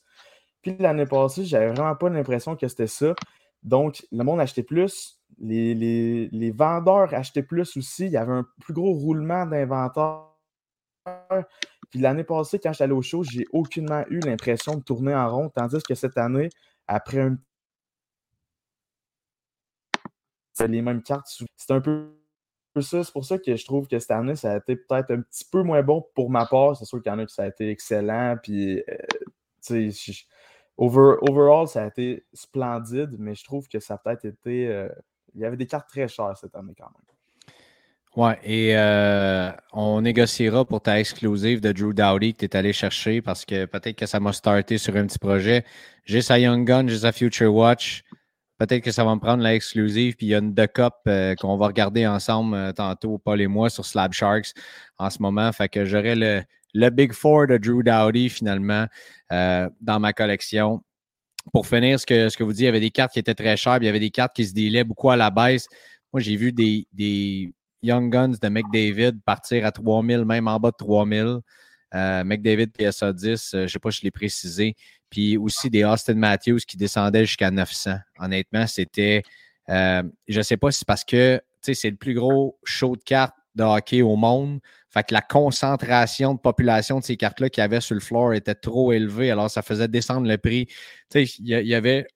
Puis l'année passée, j'avais vraiment pas l'impression que c'était ça. Donc, le monde achetait plus, les, vendeurs achetaient plus aussi. Il y avait un plus gros roulement d'inventaire. Puis l'année passée, quand j'étais au show, j'ai aucunement eu l'impression de tourner en rond, tandis que cette année, après un c'est les mêmes cartes. C'est un peu ça. C'est pour ça que je trouve que cette année, ça a été peut-être un petit peu moins bon pour ma part. C'est sûr qu'il y en a qui ça a été excellent. Puis, euh, overall, ça a été splendide, mais je trouve que ça a peut-être été. Euh, il y avait des cartes très chères cette année quand même. Ouais, et euh, on négociera pour ta exclusive de Drew Dowdy que tu es allé chercher parce que peut-être que ça m'a starté sur un petit projet. J'ai sa Young Gun, j'ai sa Future Watch. Peut-être que ça va me prendre la exclusive. Puis il y a une duck up euh, qu'on va regarder ensemble euh, tantôt, Paul et moi, sur Slab Sharks en ce moment. Fait que j'aurai le, le Big Four de Drew Dowdy finalement euh, dans ma collection. Pour finir, ce que, ce que vous dites, il y avait des cartes qui étaient très chères, il y avait des cartes qui se délaient beaucoup à la baisse. Moi, j'ai vu des, des Young Guns de McDavid partir à 3000, même en bas de 3000. Euh, McDavid PSA 10, je ne sais pas si je l'ai précisé. Puis aussi des Austin Matthews qui descendaient jusqu'à 900. Honnêtement, c'était. Euh, je ne sais pas si c'est parce que c'est le plus gros show de cartes de hockey au monde. Fait que la concentration de population de ces cartes-là qu'il y avait sur le floor était trop élevée. Alors, ça faisait descendre le prix. Il y, avait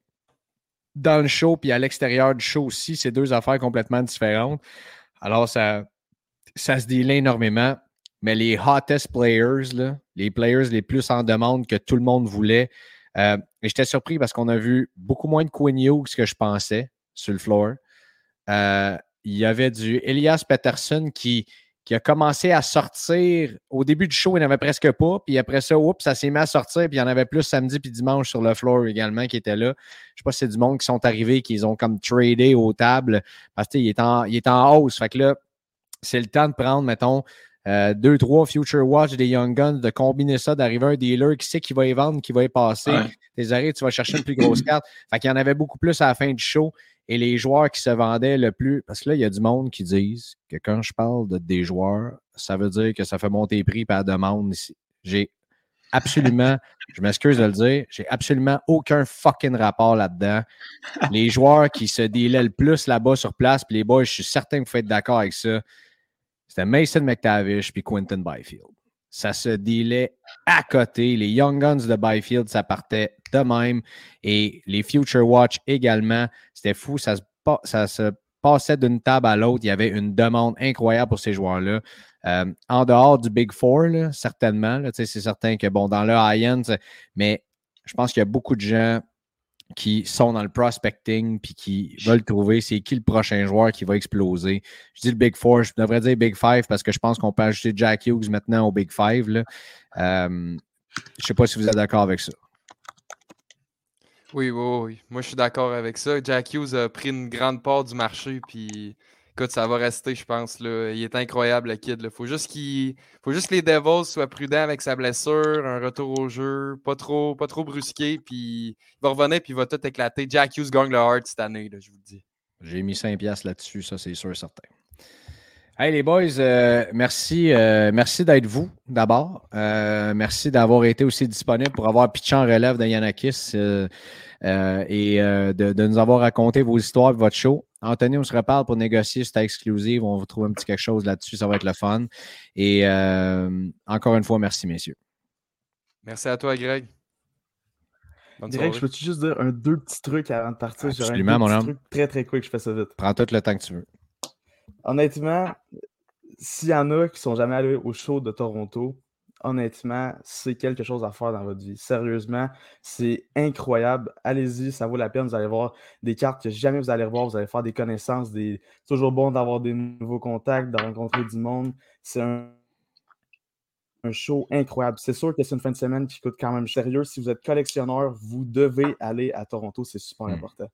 dans le show puis à l'extérieur du show aussi, c'est deux affaires complètement différentes. Alors, ça, ça se dealait énormément. Mais les hottest players, là, les players les plus en demande que tout le monde voulait. Euh, et j'étais surpris parce qu'on a vu beaucoup moins de Quinn Hughes que je pensais sur le floor. Euh, il y avait du Elias Peterson qui, qui a commencé à sortir. Au début du show, il n'y en avait presque pas. Puis après ça, oups, ça s'est mis à sortir. Puis il y en avait plus samedi puis dimanche sur le floor également qui était là. Je ne sais pas si c'est du monde qui sont arrivés, qu'ils ont comme tradé aux tables. Parce qu'il est en, est en hausse. Fait que là, c'est le temps de prendre, mettons, euh, deux, trois Future Watch des Young Guns, de combiner ça, d'arriver un dealer qui sait qu'il va y vendre, qui va y passer. Des arrêts, tu vas chercher une plus grosse carte. Fait qu'il y en avait beaucoup plus à la fin du show. et les joueurs qui se vendaient le plus. Parce que là, il y a du monde qui disent que quand je parle de des joueurs, ça veut dire que ça fait monter les prix par demande ici. J'ai absolument, je m'excuse de le dire, j'ai absolument aucun fucking rapport là-dedans. Les joueurs qui se dealaient le plus là-bas sur place, puis les boys, je suis certain que vous faites d'accord avec ça, c'était Mason McTavish puis Quentin Byfield. Ça se dealait à côté. Les Young Guns de Byfield, ça partait de même. Et les Future Watch également. C'était fou. Ça se, ça se passait d'une table à l'autre. Il y avait une demande incroyable pour ces joueurs-là. Euh, en dehors du Big Four, certainement. c'est certain que, bon, dans le high-end, mais je pense qu'il y a beaucoup de gens qui sont dans le prospecting puis qui veulent trouver c'est qui le prochain joueur qui va exploser. Je dis le Big Four, je devrais dire Big Five parce que je pense qu'on peut ajouter Jack Hughes maintenant au Big Five. Là. Euh, je ne sais pas si vous êtes d'accord avec ça. Oui, oui, oui. Moi, je suis d'accord avec ça. Jack Hughes a pris une grande part du marché, puis Écoute, ça va rester, je pense. Là. Il est incroyable, le kid. Il faut juste faut juste que les Devils soient prudents avec sa blessure, un retour au jeu, pas trop, pas trop brusqué, puis il va revenir puis il va tout éclater. Jack Hughes gagne le hard cette année, je vous le dis. J'ai mis 5 piastres là-dessus, ça c'est sûr et certain. Hey les boys, euh, merci, euh, merci d'être vous d'abord. Euh, merci d'avoir été aussi disponible pour avoir pitché en relève de et de, nous avoir raconté vos histoires, votre show. Anthony, on se reparle pour négocier cette exclusive. On va trouver un petit quelque chose là-dessus. Ça va être le fun. Et euh, encore une fois, merci, messieurs. Merci à toi, Greg. Greg, je peux-tu juste dire un deux petits trucs avant de partir? Absolument, mon homme. Très, très quick, je fais ça vite. Prends tout le temps que tu veux. Honnêtement, s'il y en a qui sont jamais allés au show de Toronto, honnêtement, c'est quelque chose à faire dans votre vie. Sérieusement, c'est incroyable. Allez-y, ça vaut la peine. Vous allez voir des cartes que jamais vous allez revoir. Vous allez faire des connaissances. C'est toujours bon d'avoir des nouveaux contacts, de rencontrer du monde. C'est un... show incroyable. C'est sûr que c'est une fin de semaine qui coûte quand même sérieux. Si vous êtes collectionneur, vous devez aller à Toronto. C'est super hmm. important.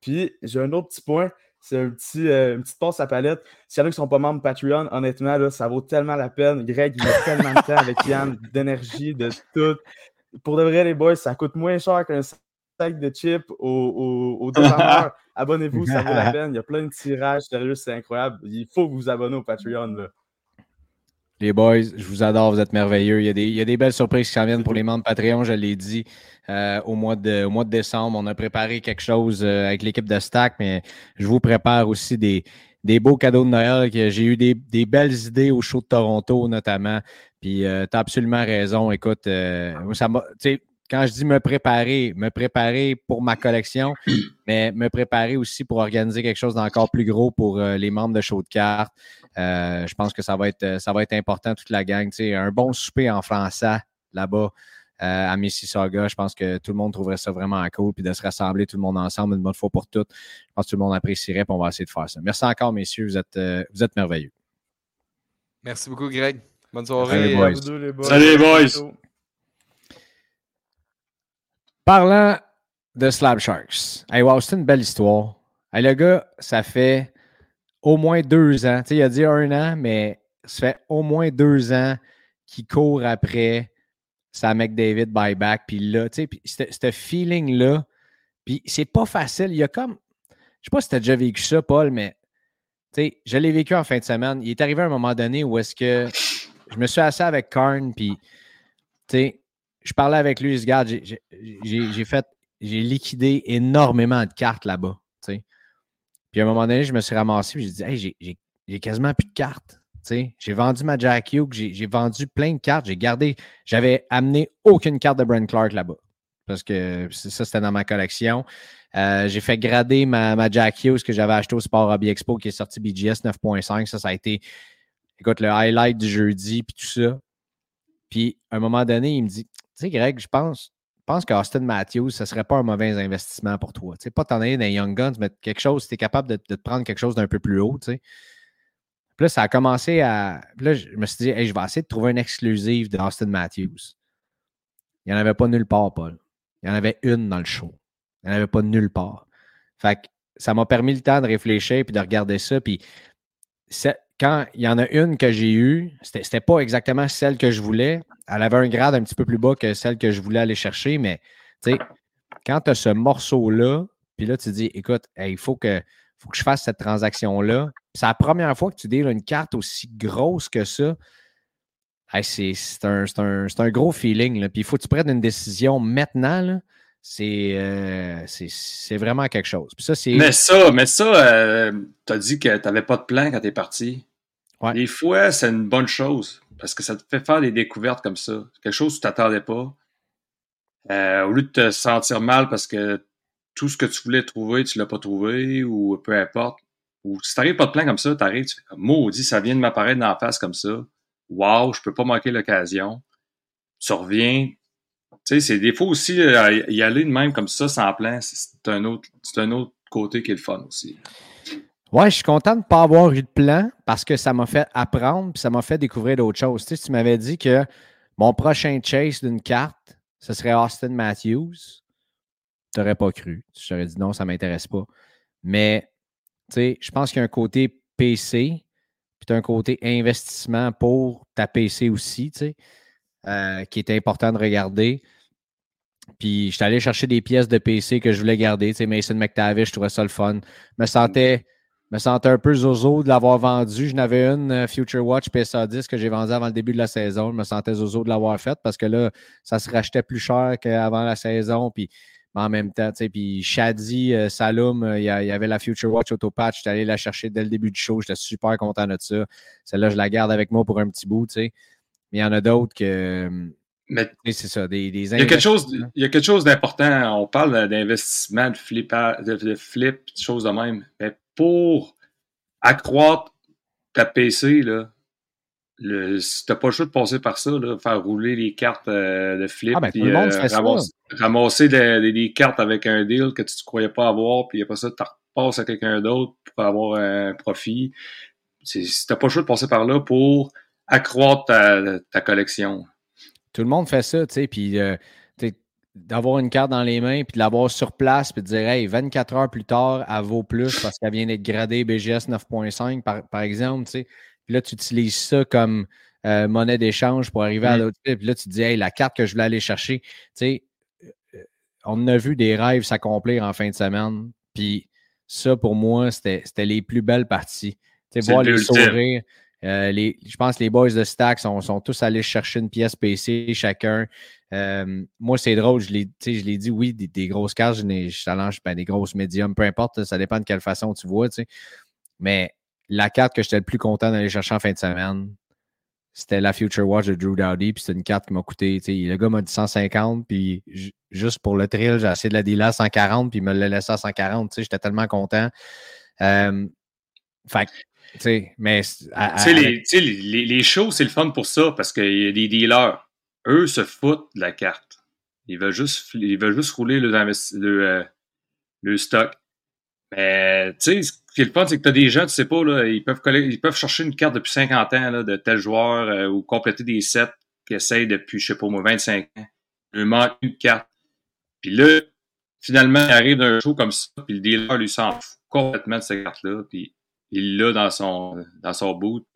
Puis, j'ai un autre petit point. C'est un petit, euh, une petite passe à palette. S'il y en a qui ne sont pas membres Patreon, honnêtement, là, ça vaut tellement la peine. Greg, il a tellement de temps avec Yann, d'énergie, de tout. Pour de vrai, les boys, ça coûte moins cher qu'un sac de chips au, au, Abonnez-vous, ça vaut la peine. Il y a plein de tirages. Sérieux, c'est incroyable. Il faut vous abonner au Patreon. Là. Les boys, je vous adore, vous êtes merveilleux. Il y a des, il y a des belles surprises qui s'en viennent pour les membres Patreon, je l'ai dit. Euh, au, mois de, au mois de décembre, on a préparé quelque chose euh, avec l'équipe de Stack, mais je vous prépare aussi des, des beaux cadeaux de Noël. J'ai eu des, des, belles idées au show de Toronto, notamment. Puis euh, tu as absolument raison. Écoute, ça quand je dis me préparer, me préparer pour ma collection, mais me préparer aussi pour organiser quelque chose d'encore plus gros pour les membres de show de cartes. Euh, je pense que ça va être, ça va être important, toute la gang. un bon souper en français là-bas euh, à Mississauga. Je pense que tout le monde trouverait ça vraiment cool. Puis de se rassembler tout le monde ensemble une bonne fois pour toutes. Je pense que tout le monde apprécierait. Puis on va essayer de faire ça. Merci encore, messieurs. Vous êtes, euh, vous êtes merveilleux. Merci beaucoup, Greg. Bonne soirée. Salut, boys. Salut, les boys. Parlant de Slab Sharks. Hey, wow, c'est une belle histoire. Hey, le gars, ça fait au moins deux ans. Tu sais, il a dit un an, mais ça fait au moins deux ans qu'il court après sa McDavid buyback. Puis là, tu sais, ce feeling-là, puis c'est pas facile. Il y a comme, je sais pas si tu déjà vécu ça, Paul, mais tu sais, je l'ai vécu en fin de semaine. Il est arrivé à un moment donné où est-ce que je me suis assis avec Karn, puis tu sais, je parlais avec lui, je regarde, j'ai fait, j'ai liquidé énormément de cartes là-bas. Puis à un moment donné, je me suis ramassé et j'ai dit Hey, j'ai quasiment plus de cartes. J'ai vendu ma Jack Hughes, j'ai vendu plein de cartes, j'ai gardé, j'avais amené aucune carte de Brent Clark là-bas. Parce que ça, c'était dans ma collection. Euh, j'ai fait grader ma, ma, Jack Hughes que j'avais acheté au Sport Hobby Expo qui est sorti BGS 9.5. Ça, ça a été, écoute, le highlight du jeudi, puis tout ça. Puis à un moment donné, il me dit Tu sais, Greg, je pense, pense qu'Austin Matthews, ce ne serait pas un mauvais investissement pour toi. Tu pas t'en aller dans Young Guns, mais quelque chose, si tu es capable de, te prendre quelque chose d'un peu plus haut. Tu. Puis là, ça a commencé à. Puis là, je me suis dit, je vais essayer de trouver une exclusive d'Austin Matthews. Il n'y en avait pas nulle part, Paul. Il y en avait une dans le show. Il n'y en avait pas nulle part. Fait que ça m'a permis le temps de réfléchir puis de regarder ça. Puis quand il y en a une que j'ai eue, c'était, pas exactement celle que je voulais. Elle avait un grade un petit peu plus bas que celle que je voulais aller chercher, mais tu sais, quand tu as ce morceau-là, Puis là, tu dis, écoute, il faut que, faut que je fasse cette transaction-là. C'est la première fois que tu deals une carte aussi grosse que ça. c'est un, un, gros feeling. Puis il faut que tu prennes une décision maintenant. Euh, c'est vraiment quelque chose. ça, mais ça, mais ça euh, tu as dit que tu n'avais pas de plan quand tu es Des fois, c'est une bonne chose parce que ça te fait faire des découvertes comme ça. Quelque chose que tu t'attendais pas. Euh, au lieu de te sentir mal parce que tout ce que tu voulais trouver, tu l'as pas trouvé ou peu importe. Ou si t'arrives pas de plan comme ça, t'arrives, tu fais maudit, ça vient de m'apparaître dans la face comme ça. Wow, je peux pas manquer l'occasion. Tu reviens, tu sais, c'est des fois aussi, euh, y aller de même comme ça, sans plan, c'est un autre, c'est un autre côté qui est le fun aussi. Ouais, je suis content de ne pas avoir eu de plan parce que ça m'a fait apprendre puis ça m'a fait découvrir d'autres choses. Tu, sais, tu m'avais dit que mon prochain chase d'une carte, ce serait Austin Matthews. Tu n'aurais pas cru. Je t'aurais dit non, ça ne m'intéresse pas. Mais tu sais, je pense qu'il y a un côté PC, puis tu as un côté investissement pour ta PC aussi, tu sais, euh, qui est important de regarder. Puis, je suis allé chercher des pièces de PC que je voulais garder. Tu sais, Mason McTavish, je trouvais ça le fun. Je me sentais, me sentais un peu zozo de l'avoir vendu. Je n'avais une euh, Future Watch PSA 10 que j'ai vendue avant le début de la saison. Je me sentais zozo de l'avoir faite parce que là, ça se rachetait plus cher qu'avant la saison. Puis, en même temps, tu sais, puis Shadi, euh, Saloum, euh, il y, avait la Future Watch Auto Patch. J'étais allé la chercher dès le début du show. J'étais super content de ça. Celle-là, je la garde avec moi pour un petit bout, tu sais. Mais il y en a d'autres que mais c'est ça, des, des il, y a quelque chose, il y a quelque chose d'important. On parle d'investissement, de flip, de, flip, de choses de même. Mais pour accroître ta PC, là, le, si t'as pas le choix de passer par ça, là, faire rouler les cartes euh, de flip, ah ben, puis, euh, ramasser, ramasser des, des, cartes avec un deal que tu ne croyais pas avoir, puis après ça, tu repasses à quelqu'un d'autre pour avoir un profit. Si t'as pas le choix de passer par là pour accroître ta, ta collection. Tout le monde fait ça, tu sais, puis euh, d'avoir une carte dans les mains, puis de l'avoir sur place, puis de dire, hey, 24 heures plus tard, elle vaut plus parce qu'elle vient d'être gradée BGS 9.5, par, par, exemple, tu sais. Puis là, tu utilises ça comme euh, monnaie d'échange pour arriver à mmh. l'autre. Puis là, tu te dis, hey, la carte que je voulais aller chercher, tu sais, euh, on a vu des rêves s'accomplir en fin de semaine. Puis ça, pour moi, c'était les plus belles parties. Tu sais, voir les sourires. Euh, je pense que les boys de Stack sont, tous allés chercher une pièce PC chacun. Euh, moi, c'est drôle, je l'ai dit, oui, des, grosses cartes, je, challenge ben, des grosses médiums, peu importe, ça dépend de quelle façon tu vois. Mais la carte que j'étais le plus content d'aller chercher en fin de semaine, c'était la Future Watch de Drew Dowdy, puis c'est une carte qui m'a coûté, le gars m'a dit 150, puis juste pour le thrill, j'ai essayé de la dealer à 140, puis il me l'a laissé à 140, j'étais tellement content. Euh, fait mais les, les, les, shows, c'est le fun pour ça parce qu'il y a des dealers. Eux se foutent de la carte. Ils veulent juste, ils veulent juste rouler le, euh, le stock. Mais tu sais, ce qui est le fun, c'est que tu as des gens, tu sais pas, là, ils, peuvent ils peuvent chercher une carte depuis 50 ans là, de tel joueur euh, ou compléter des sets qui essayent depuis, je sais pas moi, 25 ans. Il manque une carte. Puis là, finalement, il arrive d'un show comme ça, puis le dealer lui s'en fout complètement de cette carte-là. Puis il l'a dans son, dans son boot.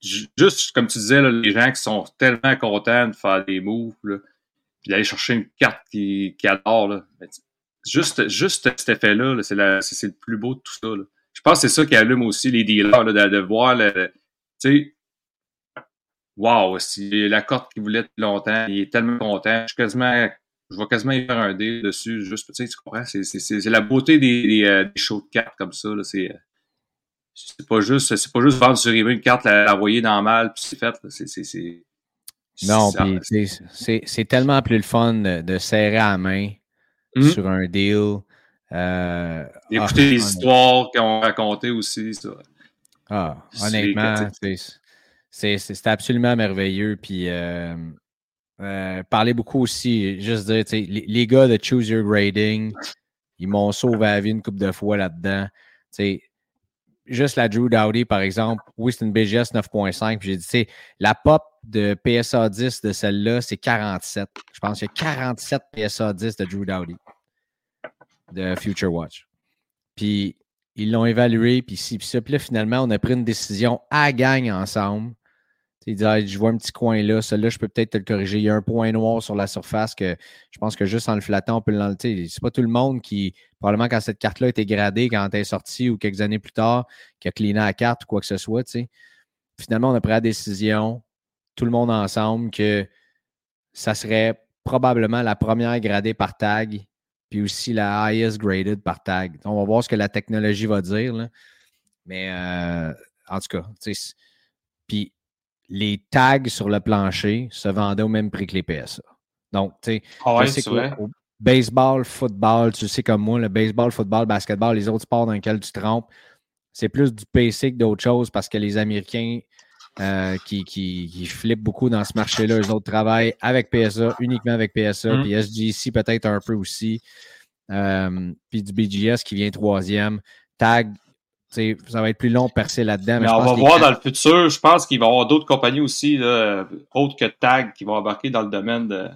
Juste comme tu disais, là, les gens qui sont tellement contents de faire des moves, là, d'aller chercher une carte qui, adore. Là. Juste, juste cet effet-là, c'est, le plus beau de tout ça. Là. Je pense que c'est ça qui allume aussi les dealers, là, de, voir le. Tu sais, wow, si la carte qu'il voulait depuis longtemps, il est tellement content. Je suis quasiment je vais quasiment y faire un deal dessus, juste, tu sais, tu comprends? C'est la beauté des, des, euh, des, shows de cartes comme ça, c'est... C'est pas juste, c'est pas juste vendre sur eBay une carte, l'envoyer dans mal, puis c'est fait. C'est, non, c'est tellement plus le fun de, serrer à la main mmh. sur un deal. Euh, Écouter ah, les histoires qu'on racontait aussi, ça. Ah, honnêtement, c'est absolument merveilleux. Puis euh, euh, parler beaucoup aussi, juste dire, les, les, gars de Choose Your Grading, ils m'ont sauvé la vie une couple de fois là-dedans. Juste la Drew Dowdy, par exemple, oui, c'est une BGS 9.5. Puis j'ai dit, la pop de PSA 10 de celle-là, c'est 47. Je pense qu'il y a 47 PSA 10 de Drew Dowdy de Future Watch. Puis ils l'ont évalué, puis si, puis ça. Puis là, finalement, on a pris une décision à gagne ensemble Il dit Je vois un petit coin là, celui-là, je peux peut-être te le corriger. Il y a un point noir sur la surface que je pense que juste en le flattant, on peut l'enlever. C'est pas tout le monde qui, probablement quand cette carte-là été gradée, quand elle est sortie ou quelques années plus tard, qui a cleané la carte ou quoi que ce soit. sais. Finalement, on a pris la décision, tout le monde ensemble, que ça serait probablement la première gradée par tag, puis aussi la highest graded par tag. On va voir ce que la technologie va dire. Là. Mais euh, en tout cas, puis les tags sur le plancher se vendaient au même prix que les PSA. Donc, tu sais, ah baseball, football, tu sais comme moi, le baseball, football, basketball, les autres sports dans lesquels tu te trompes, c'est plus du basic d'autres choses parce que les Américains euh, qui, qui, flippent beaucoup dans ce marché-là, eux autres travaillent avec PSA, uniquement avec PSA, mm. puis SGC peut-être un peu aussi, euh, puis du BGS qui vient troisième. Tag, ça va être plus long de percer là-dedans. Mais, on va voir dans le futur, je pense qu'il va y avoir d'autres compagnies aussi, autres que Tag, qui vont embarquer dans le domaine de,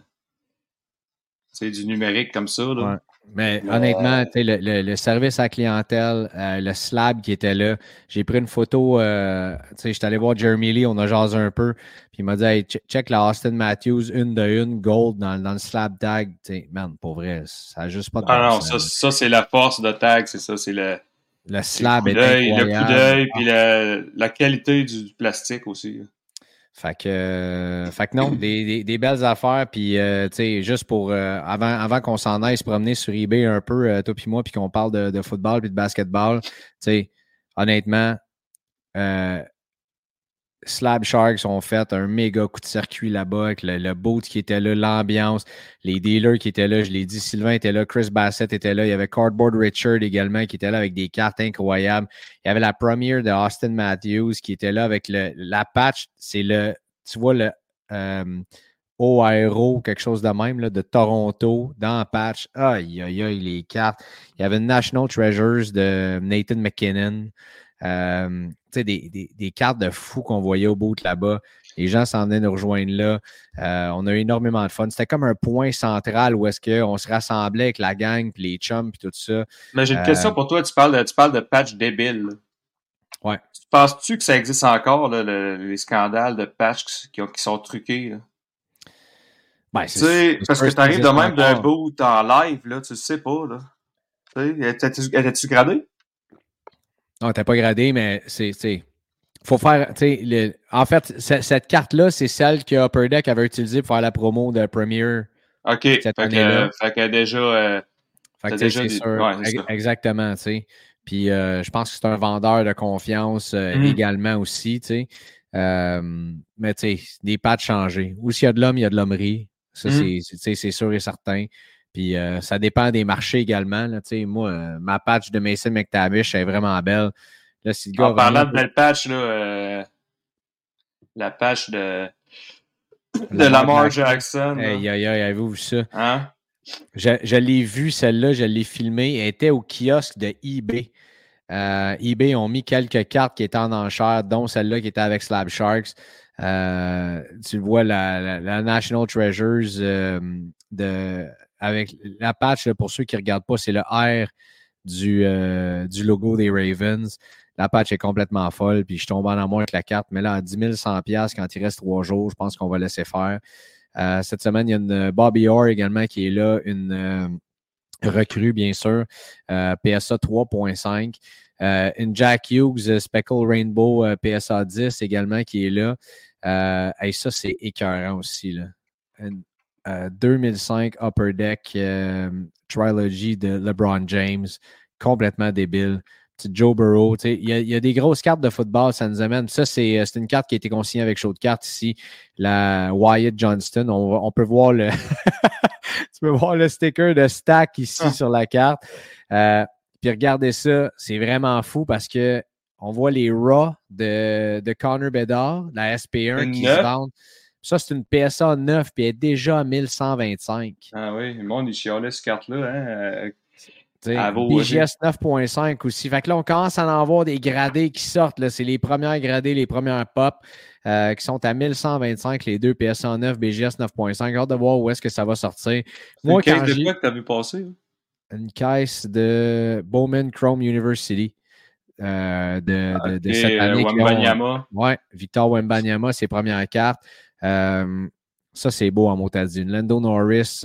du numérique comme ça. Mais honnêtement, le, le, service à clientèle, euh, le slab qui était là, j'ai pris une photo, euh, j'étais allé voir Jeremy Lee, on a jasé un peu, puis il m'a dit hey, check la Austin Matthews, une de une, gold dans, dans le slab tag. man, pour vrai, ça n'a juste pas de Ah non, ça, ça c'est la force de tag, c'est ça, c'est le. Le slab est incroyable. Le coup d'œil, puis la, la, qualité du, plastique aussi. Fait que, euh, fait que non, des, des, belles affaires. Puis, euh, tu sais, juste pour. Euh, avant avant qu'on s'en aille se promener sur eBay un peu, toi puis moi, puis qu'on parle de, de, football puis de basketball, tu sais, honnêtement, Slab Sharks ont fait un méga coup de circuit là-bas avec le, boat qui était là, l'ambiance, les dealers qui étaient là, je l'ai dit, Sylvain était là, Chris Bassett était là, il y avait Cardboard Richard également qui était là avec des cartes incroyables. Il y avait la première de Austin Matthews qui était là avec le, la patch, c'est le, tu vois, le euh, quelque chose de même, là, de Toronto, dans la patch. Aïe, aïe, aïe, les cartes. Il y avait National Treasures de Nathan McKinnon. Euh, des, des, des, cartes de fou qu'on voyait au bout de là-bas. Les gens s'en venaient nous rejoindre là. Euh, on a eu énormément de fun. C'était comme un point central où est-ce qu'on se rassemblait avec la gang, puis les chums, puis tout ça. Mais j'ai une question euh, pour toi. Tu parles de, tu parles de patch débile. Ouais. Penses-tu que ça existe encore, les scandales de patch qui, qui sont truqués? Ben, parce que tu arrives de même d'un bout en live, là, tu sais pas. Là. Étais-tu gradé? Non, t'as pas gradé, mais c'est. Faut faire. Le, en fait, cette carte-là, c'est celle que Upper Deck avait utilisée pour faire la promo de Premier. OK. Cette. Fait qu'elle a déjà. Euh, fait que c'est sûr. exactement, tu sais. Puis euh, je pense que c'est un vendeur de confiance euh, mm-hmm. également aussi, tu sais. mais tu sais, des pattes changées. Où s'il y a de l'homme, il y a de l'hommerie. Ça, mm-hmm. c'est sûr et certain. Puis euh, ça dépend des marchés également. Là, moi, euh, ma patch de Mason McTavish est vraiment belle. Là, si en parlant de belle patch, là, euh, la patch de, de Lamar Jackson. Aïe, aïe, aïe, avez-vous vu ça? Hein? Je, je l'ai vu, celle-là, je l'ai filmée. Elle était au kiosque de eBay. eBay ont mis quelques cartes qui étaient en enchère, dont celle-là qui était avec Slab Sharks. tu vois, la, la National Treasures de avec la patch, pour ceux qui ne regardent pas, c'est le R du, euh, du logo des Ravens. La patch est complètement folle, puis je tombe en amour avec la carte. Mais là, à 10 100 quand il reste trois jours, je pense qu'on va laisser faire. Euh, cette semaine, il y a une Bobby Orr également qui est là, une euh, recrue, bien sûr, PSA 3.5. une Jack Hughes Speckle Rainbow PSA 10 également qui est là. et ça, c'est écœurant aussi. Là. 2005 Upper Deck euh, Trilogy de LeBron James, complètement débile. Petit Joe Burrow, il y, a des grosses cartes de football, ça nous amène. Ça, c'est euh, une carte qui a été consignée avec show de cartes ici, la Wyatt Johnston. On, peut voir le tu peux voir le sticker de stack ici ah. sur la carte. Euh, puis regardez ça, c'est vraiment fou parce que on voit les Raw de, de Connor Bedard, la SP1 qui se vendent. Ça, c'est une PSA 9, puis elle est déjà à 1125. Ah oui, le monde, il chialait cette carte-là. Hein? BGS 9.5 aussi. Fait que là, on commence à en avoir des gradés qui sortent. C'est les premières gradées, les premières pop euh, qui sont à 1125, les deux PSA 9, BGS 9.5. Hâte de voir où est-ce que ça va sortir. Moi, une caisse de quoi que tu as vu passer? Une caisse de Bowman Chrome University. de, de, de, cette année. Wembanyama. Oui, Victor Wembanyama, ses premières cartes. Ça, c'est beau en motadine. Lando Norris,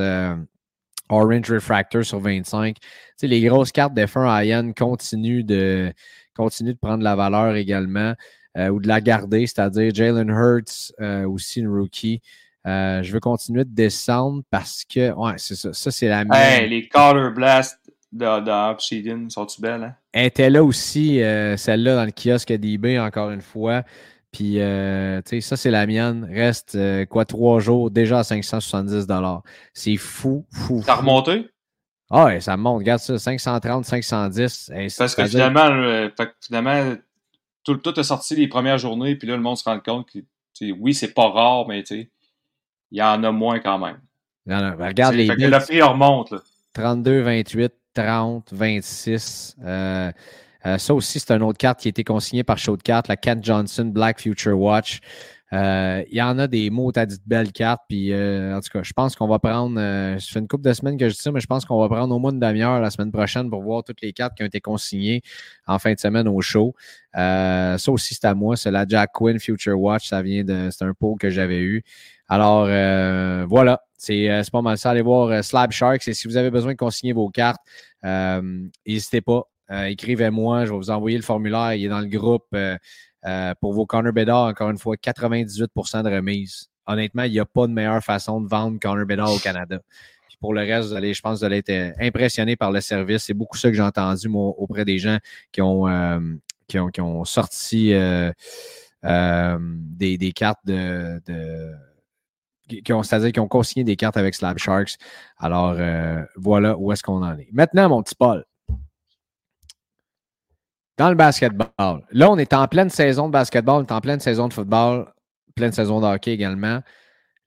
Orange Refractor sur 25. sais, les grosses cartes d'F1 Ian continuent de, continuent de prendre la valeur également ou de la garder, c'est-à-dire Jalen Hurts, aussi une rookie. Euh, je veux continuer de descendre parce que, ouais, c'est ça. Ça, c'est la Hey, les Color Blast de, de Obsidian sont-tu belles, hein? Elle était là aussi, euh, celle-là, dans le kiosque d'eBay, encore une fois. Puis, euh, tu sais, ça, c'est la mienne. Reste, quoi, trois jours, déjà à 570 C'est fou, fou. Ça a remonté? Ah ouais, ça monte. Regarde ça, 530, 510. Parce que finalement, finalement tout, tout est sorti les premières journées, puis là, le monde se rend compte que, oui, c'est pas rare, mais tu sais, il y en a moins quand même. Ben, regarde les. Fait le prix remonte. Là. 32, 28, 30, 26. Ça aussi, c'est une autre carte qui a été consignée par Show de cartes, la Kent Johnson Black Future Watch. Euh, il y en a des mots, tu as dit de belles cartes. Puis, euh, en tout cas, je pense qu'on va prendre. Euh, ça fait une couple de semaines que je dis ça, mais je pense qu'on va prendre au moins une demi-heure la semaine prochaine pour voir toutes les cartes qui ont été consignées en fin de semaine au show. ça aussi, c'est à moi. C'est la Jack Quinn Future Watch. Ça vient de. C'est un pot que j'avais eu. Alors, voilà. C'est pas mal ça. Allez voir Slab Sharks. Et si vous avez besoin de consigner vos cartes, n'hésitez pas. Écrivez-moi. Je vais vous envoyer le formulaire. Il est dans le groupe. Euh, pour vos Connor Bedard, encore une fois, 98% de remise. Honnêtement, il n'y a pas de meilleure façon de vendre Connor Bedard au Canada. pour le reste, je pense que vous allez être euh, impressionné par le service. C'est beaucoup ça que j'ai entendu auprès des gens qui ont, euh, qui ont, sorti des, cartes de, qui ont, c'est-à-dire qui ont consigné des cartes avec Slab Sharks. Alors, voilà où est-ce qu'on en est. Maintenant, mon petit Paul, dans le basketball. Là, on est en pleine saison de basketball, on est en pleine saison de football, pleine saison de hockey également.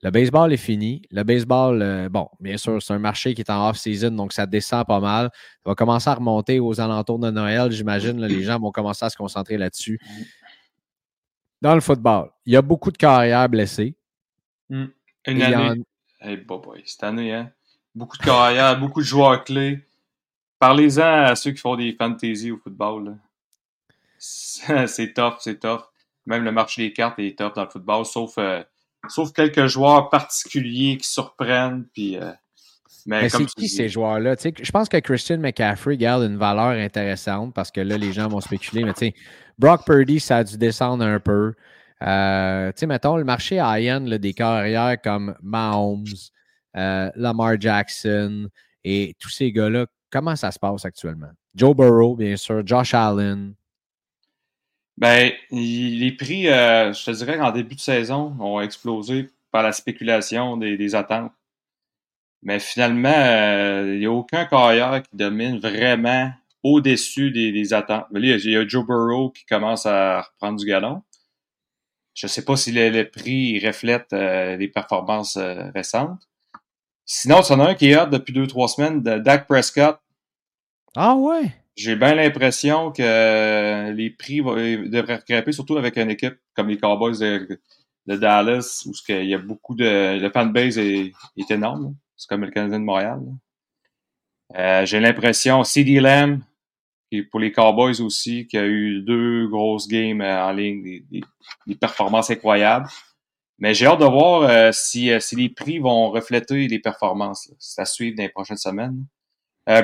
Le baseball est fini. Le baseball, euh, bon, bien sûr, c'est un marché qui est en off-season, donc ça descend pas mal. Ça va commencer à remonter aux alentours de Noël, j'imagine. Les gens vont commencer à se concentrer là-dessus. Dans le football, il y a beaucoup de carrières blessées. Hmm. Une année. cette année, hein? Beaucoup de carrières, beaucoup de joueurs clés. Parlez-en à ceux qui font des fantasy au football. c'est tough, c'est tough. Même le marché des cartes est tough dans le football, sauf, euh, sauf quelques joueurs particuliers qui surprennent. Puis, euh, mais, c'est qui ces joueurs-là? Je pense que Christian McCaffrey garde une valeur intéressante parce que là, les gens vont spéculer. Mais tu sais, Brock Purdy, ça a dû descendre un peu. Euh, tu sais, mettons, le marché high-end des carrières comme Mahomes, Lamar Jackson et tous ces gars-là, comment ça se passe actuellement? Joe Burrow, bien sûr, Josh Allen, ben, les prix, euh, je te dirais qu'en début de saison, ont explosé par la spéculation des, attentes. Mais finalement, euh, il n'y a aucun carrière qui domine vraiment au-dessus des, attentes. Mais là, il y a Joe Burrow qui commence à reprendre du galon. Je ne sais pas si le, prix reflète euh, les performances récentes. Sinon, il y en a un qui est hâte depuis deux, trois semaines, de Dak Prescott. Ah ouais? J'ai bien l'impression que les prix devraient grimper, surtout avec une équipe comme les Cowboys de, Dallas, où il y a beaucoup de. Le fanbase est, est énorme. C'est comme le Canadien de Montréal. Euh, j'ai l'impression, CD Lamb, qui pour les Cowboys aussi, qui a eu deux grosses games euh, en ligne, des, performances incroyables. Mais j'ai hâte de voir euh, si, si, les prix vont refléter les performances. Ça suit dans les prochaines semaines.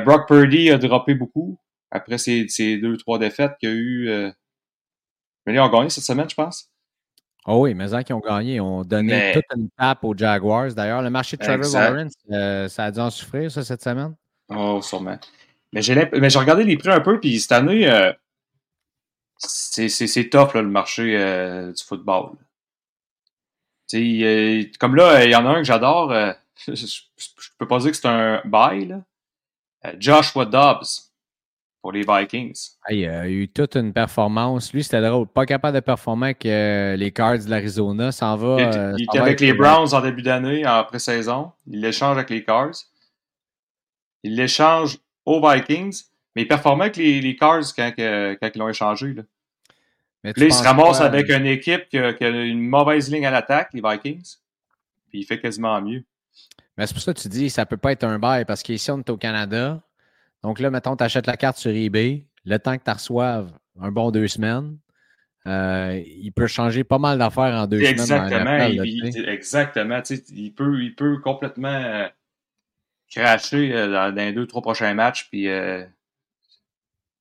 Brock Purdy a droppé beaucoup après ces, deux, trois défaites qu'il y a eu. Euh... Mais ils ont gagné cette semaine, je pense. Oh oui, mais qui ont gagné, ils ont donné toute une tape aux Jaguars. D'ailleurs, le marché de Trevor Lawrence, euh, ça a dû en souffrir, ça, cette semaine? Oh, sûrement. Mais j'ai regardé les prix un peu, puis cette année, euh, c'est tough, le marché euh, du football. comme là, il y en a un que j'adore. je, ne peux pas dire que c'est un bail. Joshua Dobbs pour les Vikings. il a eu toute une performance. Lui, c'était drôle. Pas capable de performer avec euh, les Cards de l'Arizona. S'en va. Il, était avec les Browns en début d'année, en pré-saison. Il l'échange avec les Cards. Il l'échange aux Vikings. Mais il performait avec les, les Cards quand, quand ils l'ont échangé. Là. là il se ramasse avec une équipe qui a, qui a, une mauvaise ligne à l'attaque, les Vikings. Puis il fait quasiment mieux. Mais c'est pour ça que tu dis ça peut pas être un bail parce qu'ici, on est au Canada. Donc là, mettons, tu achètes la carte sur eBay. Le temps que tu reçoives un bon deux semaines. Euh, il peut changer pas mal d'affaires en deux exactement, semaines. il, exactement. Il peut, il peut complètement euh, cracher euh, dans, les deux, trois prochains matchs, puis,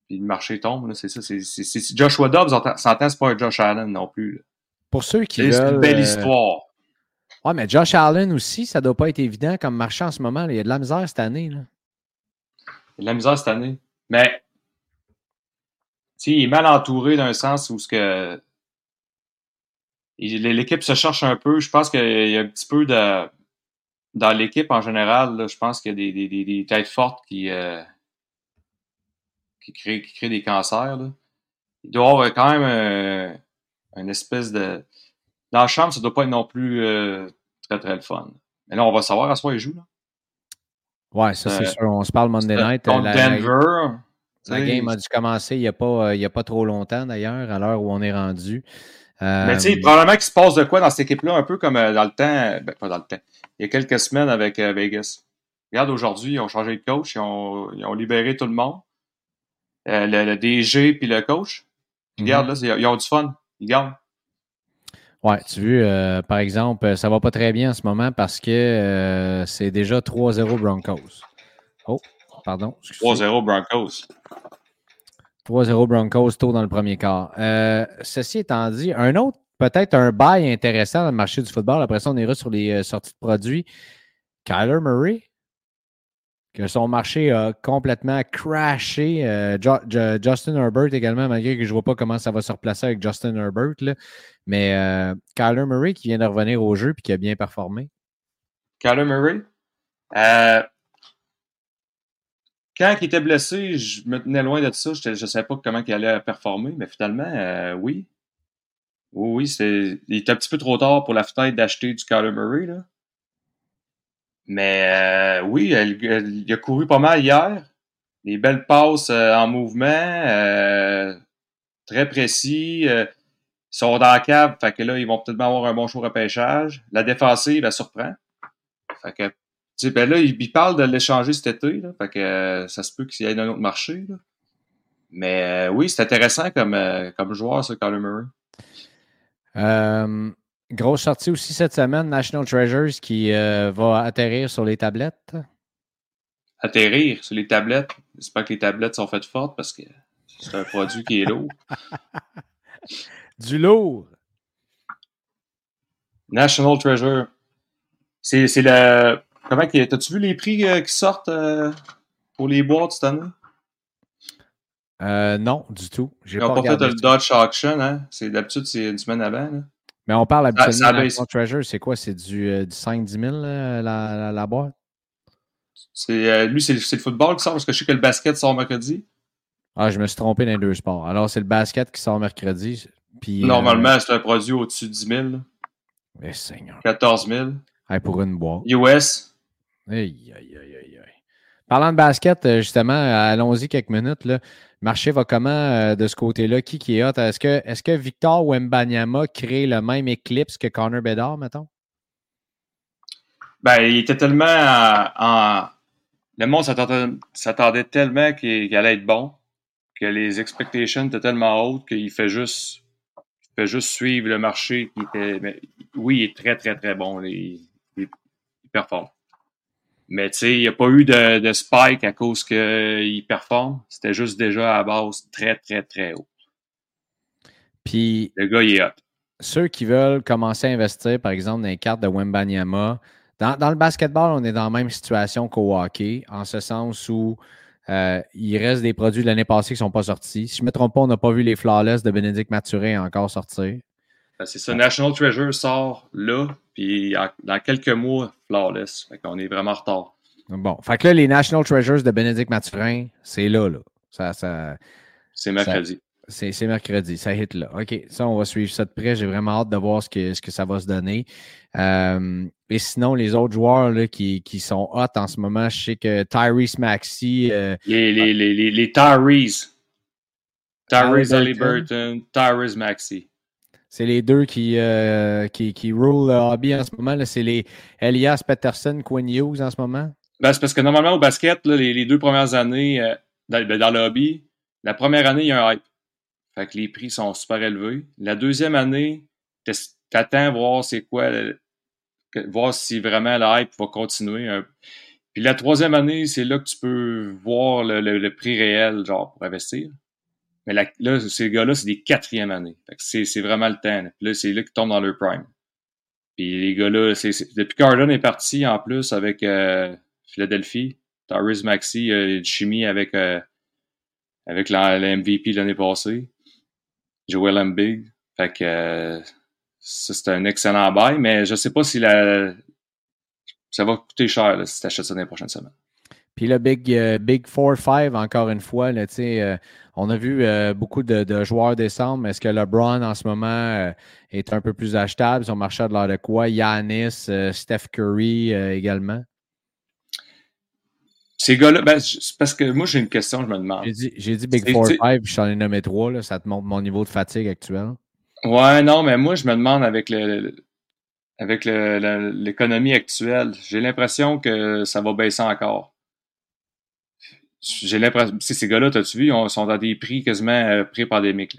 puis le marché tombe. C'est ça. C'est, Joshua Dobbs, s'entend, c'est pas un Josh Allen non plus. Pour ceux qui. C'est une belle histoire. Ouais, mais Josh Allen aussi, ça doit pas être évident comme marché en ce moment. Il y a de la misère cette année. Là. De la misère cette année. Mais il est mal entouré d'un sens où ce que l'équipe se cherche un peu. Je pense qu'il y a un petit peu de dans l'équipe en général. je pense qu'il y a des, têtes fortes qui, euh, qui, créent, des cancers. Il doit avoir quand même euh, une espèce de. Dans la chambre, ça ne doit pas être non plus euh, très très le fun. Mais là, on va savoir à ce il joue. Là. Ouais, ça c'est sûr. On se parle Monday Night. Contre Denver. La game a dû commencer il n'y a, pas, euh, a pas trop longtemps d'ailleurs, à l'heure où on est rendu. Mais tu sais, euh, probablement qu'il se passe de quoi dans cette équipe-là, un peu comme euh, dans le temps, ben, pas dans le temps, il y a quelques semaines avec Vegas. Regarde, aujourd'hui, ils ont changé de coach, ils ont, ils ont libéré tout le monde. le, DG puis le coach. Regarde, mhm. là, ils ont du fun. Ils gagnent. Ouais, tu vois, par exemple, ça va pas très bien en ce moment parce que c'est déjà 3-0 Broncos. Oh, pardon. 3-0 Broncos. 3-0 Broncos tôt dans le premier quart. Euh, ceci étant dit, un autre, peut-être un bail intéressant dans le marché du football. Après ça, on ira sur les euh, sorties de produits. Kyler Murray, que son marché a complètement crashé. Euh, Justin Herbert également, malgré que je ne vois pas comment ça va se replacer avec Justin Herbert. Mais Kyler Murray qui vient de revenir au jeu et qui a bien performé. Kyler Murray? quand il était blessé, je me tenais loin de ça. Je ne savais pas comment il allait performer, mais finalement, euh, oui. Oui, c'est, il était un petit peu trop tard pour la fenêtre d'acheter du Kyler Murray. Là. Mais euh, oui, il a couru pas mal hier. Des belles passes euh, en mouvement, très précis. ils sont dans la cave, fait que là, ils vont peut-être avoir un bon show repêchage. La défensive, elle surprend. Fait que sais, ben là, il, parle de l'échanger cet été, fait que euh, ça se peut qu'il y ait un autre marché. Mais euh, oui, c'est intéressant comme, euh, comme joueur, ça, Kyler Murray. Grosse sortie aussi cette semaine, National Treasures qui va atterrir sur les tablettes. Atterrir sur les tablettes. J'espère que les tablettes sont faites fortes parce que c'est un produit qui est lourd. du lourd. National Treasure. C'est le Comment T'as-tu vu les prix euh, qui sortent euh, pour les boîtes cette année? Euh, non, du tout. Ils n'ont pas, fait le Dodge Auction, hein? D'habitude, c'est une semaine avant. Là. Mais on parle habituellement de Treasure, c'est quoi? C'est du, du 5-10 000 la, la, la, boîte? lui, c'est le football qui sort parce que je sais que le basket sort mercredi. Ah, je me suis trompé dans les deux sports. Alors, c'est le basket qui sort mercredi. Puis, Normalement, c'est un produit au-dessus de 10 000. Mais Seigneur. 14 000. pour une boîte. US. Aïe, aïe, aïe, aïe. Parlant de basket, euh, justement, allons-y quelques minutes. Le marché va comment euh, de ce côté-là? Qui, qui est hot? Est-ce que, est que Victor Wembanyama crée le même éclipse que Connor Bedard, mettons? Ben, il était tellement en. Le monde s'attendait tellement qu'il allait être bon que les expectations étaient tellement hautes qu'il fait juste. fait juste suivre le marché était. oui, il est très, très, très bon. Il, il performe. Mais tu sais, il n'y a pas eu de, de spike à cause qu'il performe. C'était juste déjà à la base très, très, très haut. Puis. Le gars, il est hot. Ceux qui veulent commencer à investir, par exemple, dans les cartes de Wembanyama, dans, dans le basketball, on est dans la même situation qu'au hockey, en ce sens où euh, il reste des produits de l'année passée qui ne sont pas sortis. Si je ne me trompe pas, on n'a pas vu les Flawless de Bénédicte Mathurin encore sortir. Ben, c'est ça. National Treasure sort là, puis dans quelques mois, Flawless. Fait qu'on est vraiment en retard. Bon. Fait que là, les National Treasures de Bénédicte Mathurin, c'est là, là. Ça, ça, c'est mercredi. C'est mercredi, ça hit là. OK, ça, on va suivre ça de près. J'ai vraiment hâte de voir ce que, ce que ça va se donner. Euh, et sinon, les autres joueurs là, qui, qui, sont hot en ce moment, je sais que Tyrese Maxey. Euh, les, les, les, les, Tyrese. Tyrese Halliburton, Tyrese Maxey. C'est les deux qui, euh, qui, qui roule le hobby en ce moment. C'est les Elias Peterson, Quinn Hughes en ce moment. Ben, c'est parce que normalement au basket, les, deux premières années euh, ben, dans, le hobby, la première année, il y a un hype. Fait que les prix sont super élevés. La deuxième année, t'attends voir c'est quoi, voir si vraiment la hype va continuer. Puis la troisième année, c'est là que tu peux voir le, prix réel, genre, pour investir. Mais là, ces gars-là, c'est des quatrièmes années. C'est vraiment le temps. Puis là, c'est là qu'ils tombent dans leur prime. Puis les gars-là, depuis qu'Arden est parti en plus avec euh, Philadelphie, Tyrese Maxi a une chimie avec, euh, avec la, MVP l'année passée. Joel Embiid. Fait que euh, ça, c'est un excellent bail, mais je sais pas si la, ça va coûter cher là, si tu achètes ça dans les prochaines semaines. Puis le Big, euh, Big 4-5, encore une fois, là, euh, on a vu euh, beaucoup de, joueurs descendre, est-ce que LeBron en ce moment est un peu plus achetable? Son marché de l'air de quoi? Yanis, Steph Curry également? Ces gars-là, ben, parce que moi j'ai une question, je me demande. J'ai dit, Big 4-5, je t'en ai nommé trois, ça te montre mon niveau de fatigue actuel. Ouais, non, mais moi je me demande avec le, avec l'économie actuelle, j'ai l'impression que ça va baisser encore. J'ai l'impression, ces gars-là, t'as-tu vu, ils sont dans des prix quasiment euh, pré-pandémiques.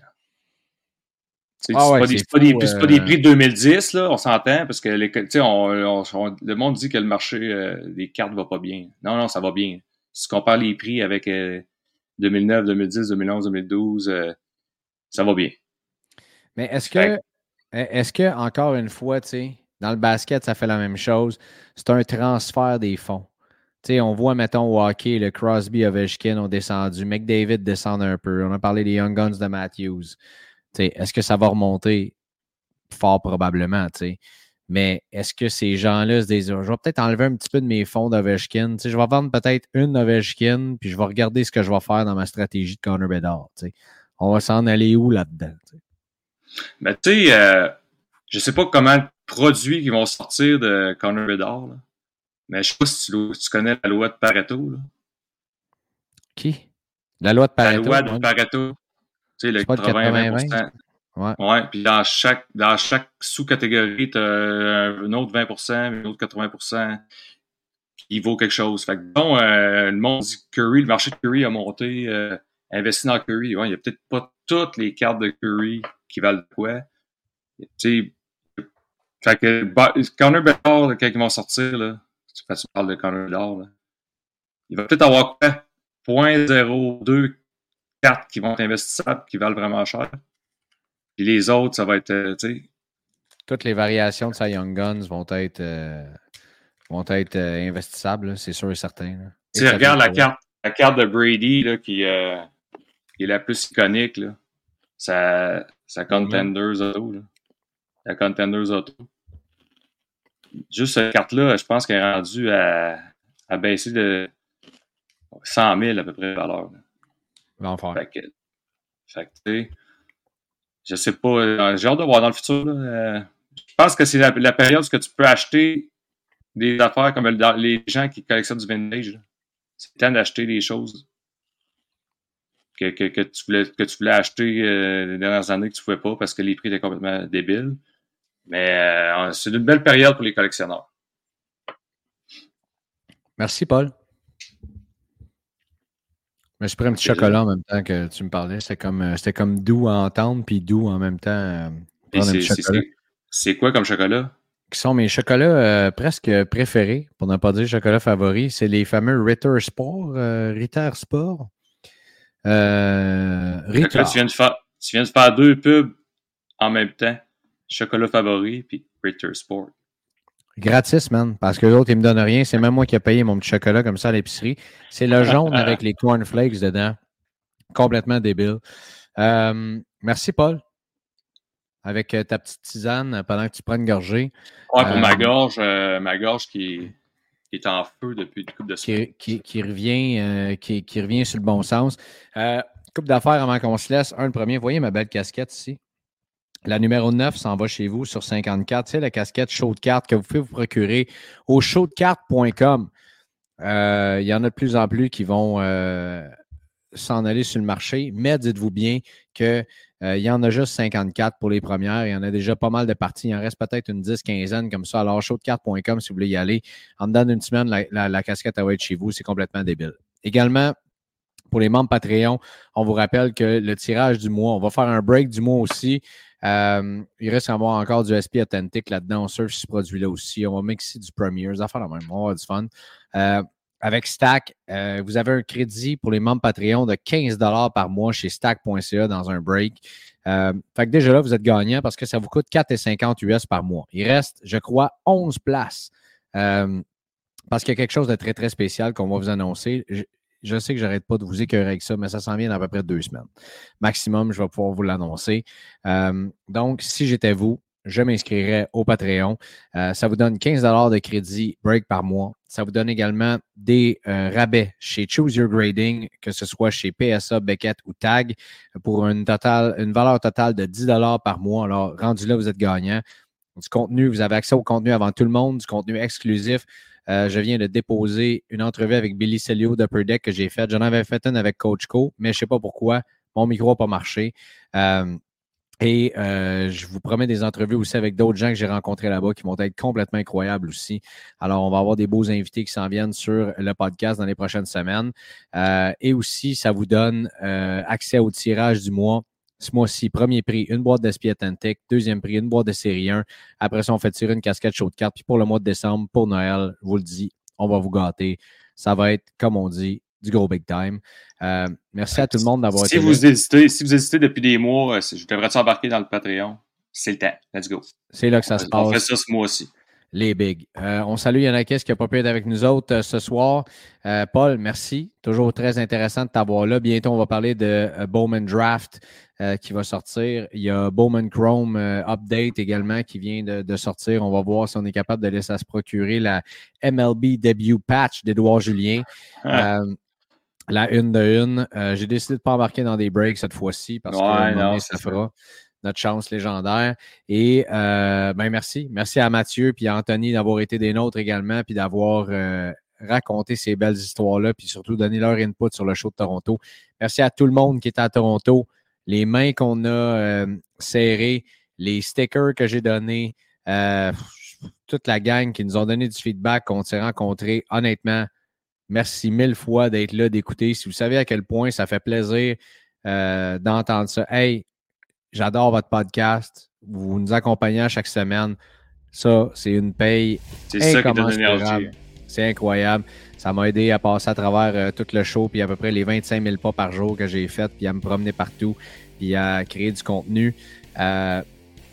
C'est ah pas, des, pas, des, prix de 2010, là, on s'entend, parce que les, on, le monde dit que le marché euh, des cartes va pas bien. Non, non, ça va bien. Si tu compares les prix avec 2009, 2010, 2011, 2012, ça va bien. Mais est-ce que, est-ce que, encore une fois, dans le basket, ça fait la même chose. C'est un transfert des fonds. On voit, mettons, au hockey, le Crosby, Ovechkin ont descendu. McDavid descend un peu. On a parlé des Young Guns de Matthews. Est-ce que ça va remonter? Fort probablement. Mais est-ce que ces gens-là se disent, je vais peut-être enlever un petit peu de mes fonds d'Ovechkin. Je vais vendre peut-être une Ovechkin, puis je vais regarder ce que je vais faire dans ma stratégie de Connor Bedard. On va s'en aller où là-dedans? Ben, tu sais, euh, je sais pas comment produits qui vont sortir de Connor Bedard. Mais je sais pas si tu, connais la loi de Pareto. Là. Qui? La loi de Pareto. La loi de Pareto. Tu sais, le 80-20%. Ouais. ouais. Puis dans chaque, dans chaque sous-catégorie, tu as un autre 20%, un autre 80% qui vaut quelque chose. Fait que bon, euh, le monde dit Curry, le marché de Curry a monté, euh, investi dans Curry. Ouais, il n'y a peut-être pas toutes les cartes de Curry qui valent quoi. Tu sais, fait que bah, Connor Bedard, quand ils vont sortir, là, tu parles de Connor là, il va peut-être avoir quoi? 0.02 cartes qui vont être investissables, qui valent vraiment cher. Puis les autres, ça va être, euh, tu sais. Toutes les variations de sa Young Guns vont être, euh, vont être euh, investissables, c'est sûr et certain. Tu regarde la carte, la carte de Brady, là, qui, qui, est la plus iconique, là. Sa, sa Contenders Auto, là. La Contenders Auto juste cette carte-là, je pense qu'elle est rendue à, à, baisser de 100 000 à peu près de valeur. L'enfer. Fait que, fait que tu sais, je sais pas, euh, j'ai hâte de voir dans le futur. Euh, je pense que c'est la, période où tu peux acheter des affaires comme les gens qui collectionnent du vintage. C'est le temps d'acheter des choses que, que, que, tu voulais, que tu voulais acheter euh, les dernières années que tu ne pouvais pas parce que les prix étaient complètement débiles. Mais euh, c'est une belle période pour les collectionneurs. Merci, Paul. Mais je prends un petit chocolat en même temps que tu me parlais. C'était comme, euh, comme doux à entendre, puis doux en même temps. Euh, c'est quoi comme chocolat? Qui sont mes chocolats presque préférés, pour ne pas dire chocolat favori. C'est les fameux Ritter Sport. Ritter Sport. Ritter. tu, viens de faire, tu viens de faire deux pubs en même temps chocolat favori, puis Ritter Sport. Gratis, man. Parce que l'autre, il me donne rien. C'est même moi qui ai payé mon petit chocolat comme ça à l'épicerie. C'est le jaune avec les cornflakes dedans. Complètement débile. Euh, merci, Paul. Avec euh, ta petite tisane pendant que tu prends une gorgée. Ouais, pour ma euh, gorge, ma gorge qui est, en feu depuis une couple de semaines. Qui, qui, revient, qui, revient sur le bon sens. coupe d'affaires avant qu'on se laisse. Un, le premier. voyez ma belle casquette ici? La numéro 9 s'en va chez vous sur 54. C'est la casquette show que vous pouvez vous procurer au showdecarte.com. Euh, il y en a de plus en plus qui vont euh, s'en aller sur le marché, mais dites-vous bien qu'il euh, y en a juste 54 pour les premières. Il y en a déjà pas mal de parties. Il en reste peut-être une 10, quinzaine comme ça. Alors, showdecarte.com si vous voulez y aller. En dedans d'une semaine, la, la casquette va être chez vous. C'est complètement débile. Également, Pour les membres Patreon, on vous rappelle que le tirage du mois, on va faire un break du mois aussi. Euh, il reste à encore du SP Authentic là-dedans. On surfe ce produit-là aussi. On va mixer du Premier, ça fait la même. On va fun. Euh, avec Stack, euh, vous avez un crédit pour les membres Patreon de 15 par mois chez stack.ca dans un break. fait que déjà là, vous êtes gagnant parce que ça vous coûte 4,50 US par mois. Il reste, je crois, 11 places. parce qu'il y a quelque chose de très, très spécial qu'on va vous annoncer je sais que j'arrête pas de vous écœurer avec ça, mais ça s'en vient dans à peu près deux semaines. Maximum, je vais pouvoir vous l'annoncer. Euh, donc, si j'étais vous, je m'inscrirais au Patreon. Euh, ça vous donne 15 de crédit break par mois. Ça vous donne également des euh, rabais chez Choose Your Grading, que ce soit chez PSA, Beckett ou Tag, pour une, une valeur totale de 10 par mois. Alors, rendu là, vous êtes gagnant. Du contenu, vous avez accès au contenu avant tout le monde, du contenu exclusif. Euh, je viens de déposer une entrevue avec Billy Celio d'Upper Deck que j'ai faite. J'en avais fait une avec Coach Co, mais je ne sais pas pourquoi. Mon micro n'a pas marché. Euh, et euh, je vous promets des entrevues aussi avec d'autres gens que j'ai rencontrés là-bas qui vont être complètement incroyables aussi. Alors, on va avoir des beaux invités qui s'en viennent sur le podcast dans les prochaines semaines. et aussi, ça vous donne accès au tirage du mois ce mois-ci, premier prix, une boîte d'Espie Tech. Deuxième prix, une boîte de série 1. Après ça, on fait tirer une casquette chaude de cartes. Puis pour le mois de décembre, pour Noël, je vous le dis, on va vous gâter. Ça va être, comme on dit, du gros big time. Euh, merci à tout le monde d'avoir si vous Hésitez, si vous hésitez depuis des mois, euh, je devrais embarquer dans le Patreon? C'est le temps. Let's go. C'est là que ça se passe. On fait ça ce mois-ci les bigs. Euh, on salue Yanakis qui n'a pas pu être avec nous autres euh, ce soir. Euh, Paul, merci. Toujours très intéressant de t'avoir là. Bientôt, on va parler de Bowman Draft qui va sortir. Il y a Bowman Chrome Update également qui vient de, sortir. On va voir si on est capable de laisser à se procurer la MLB Debut Patch d'Edouard Julien. la une de une. J'ai décidé de ne pas embarquer dans des breaks cette fois-ci parce que ça fera notre chance légendaire. Et euh, ben merci. Merci à Mathieu et à Anthony d'avoir été des nôtres également, puis d'avoir euh, raconté ces belles histoires-là, puis surtout donné leur input sur le show de Toronto. Merci à tout le monde qui est à Toronto. Les mains qu'on a euh, serrées, les stickers que j'ai donnés, toute la gang qui nous ont donné du feedback qu'on s'est rencontrés. Honnêtement, merci mille fois d'être là, d'écouter. Si vous savez à quel point ça fait plaisir d'entendre ça. Hey, J'adore votre podcast. Vous nous accompagnez à chaque semaine. Ça, c'est une paye. C'est ça qui donne l'énergie. C'est incroyable. Ça m'a aidé à passer à travers euh, tout le show, puis à peu près les 25 000 pas par jour que j'ai fait, puis à me promener partout, puis à créer du contenu. Euh,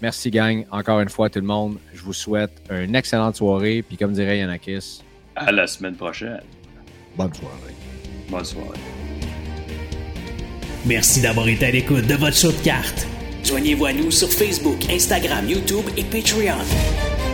merci, gang. Encore une fois, tout le monde. Je vous souhaite une excellente soirée, puis comme dirait Yanakis. À la semaine prochaine. Bonne soirée. Bonne soirée. Merci d'avoir été à l'écoute de votre show de cartes. Joignez-vous à nous sur Facebook, Instagram, YouTube et Patreon.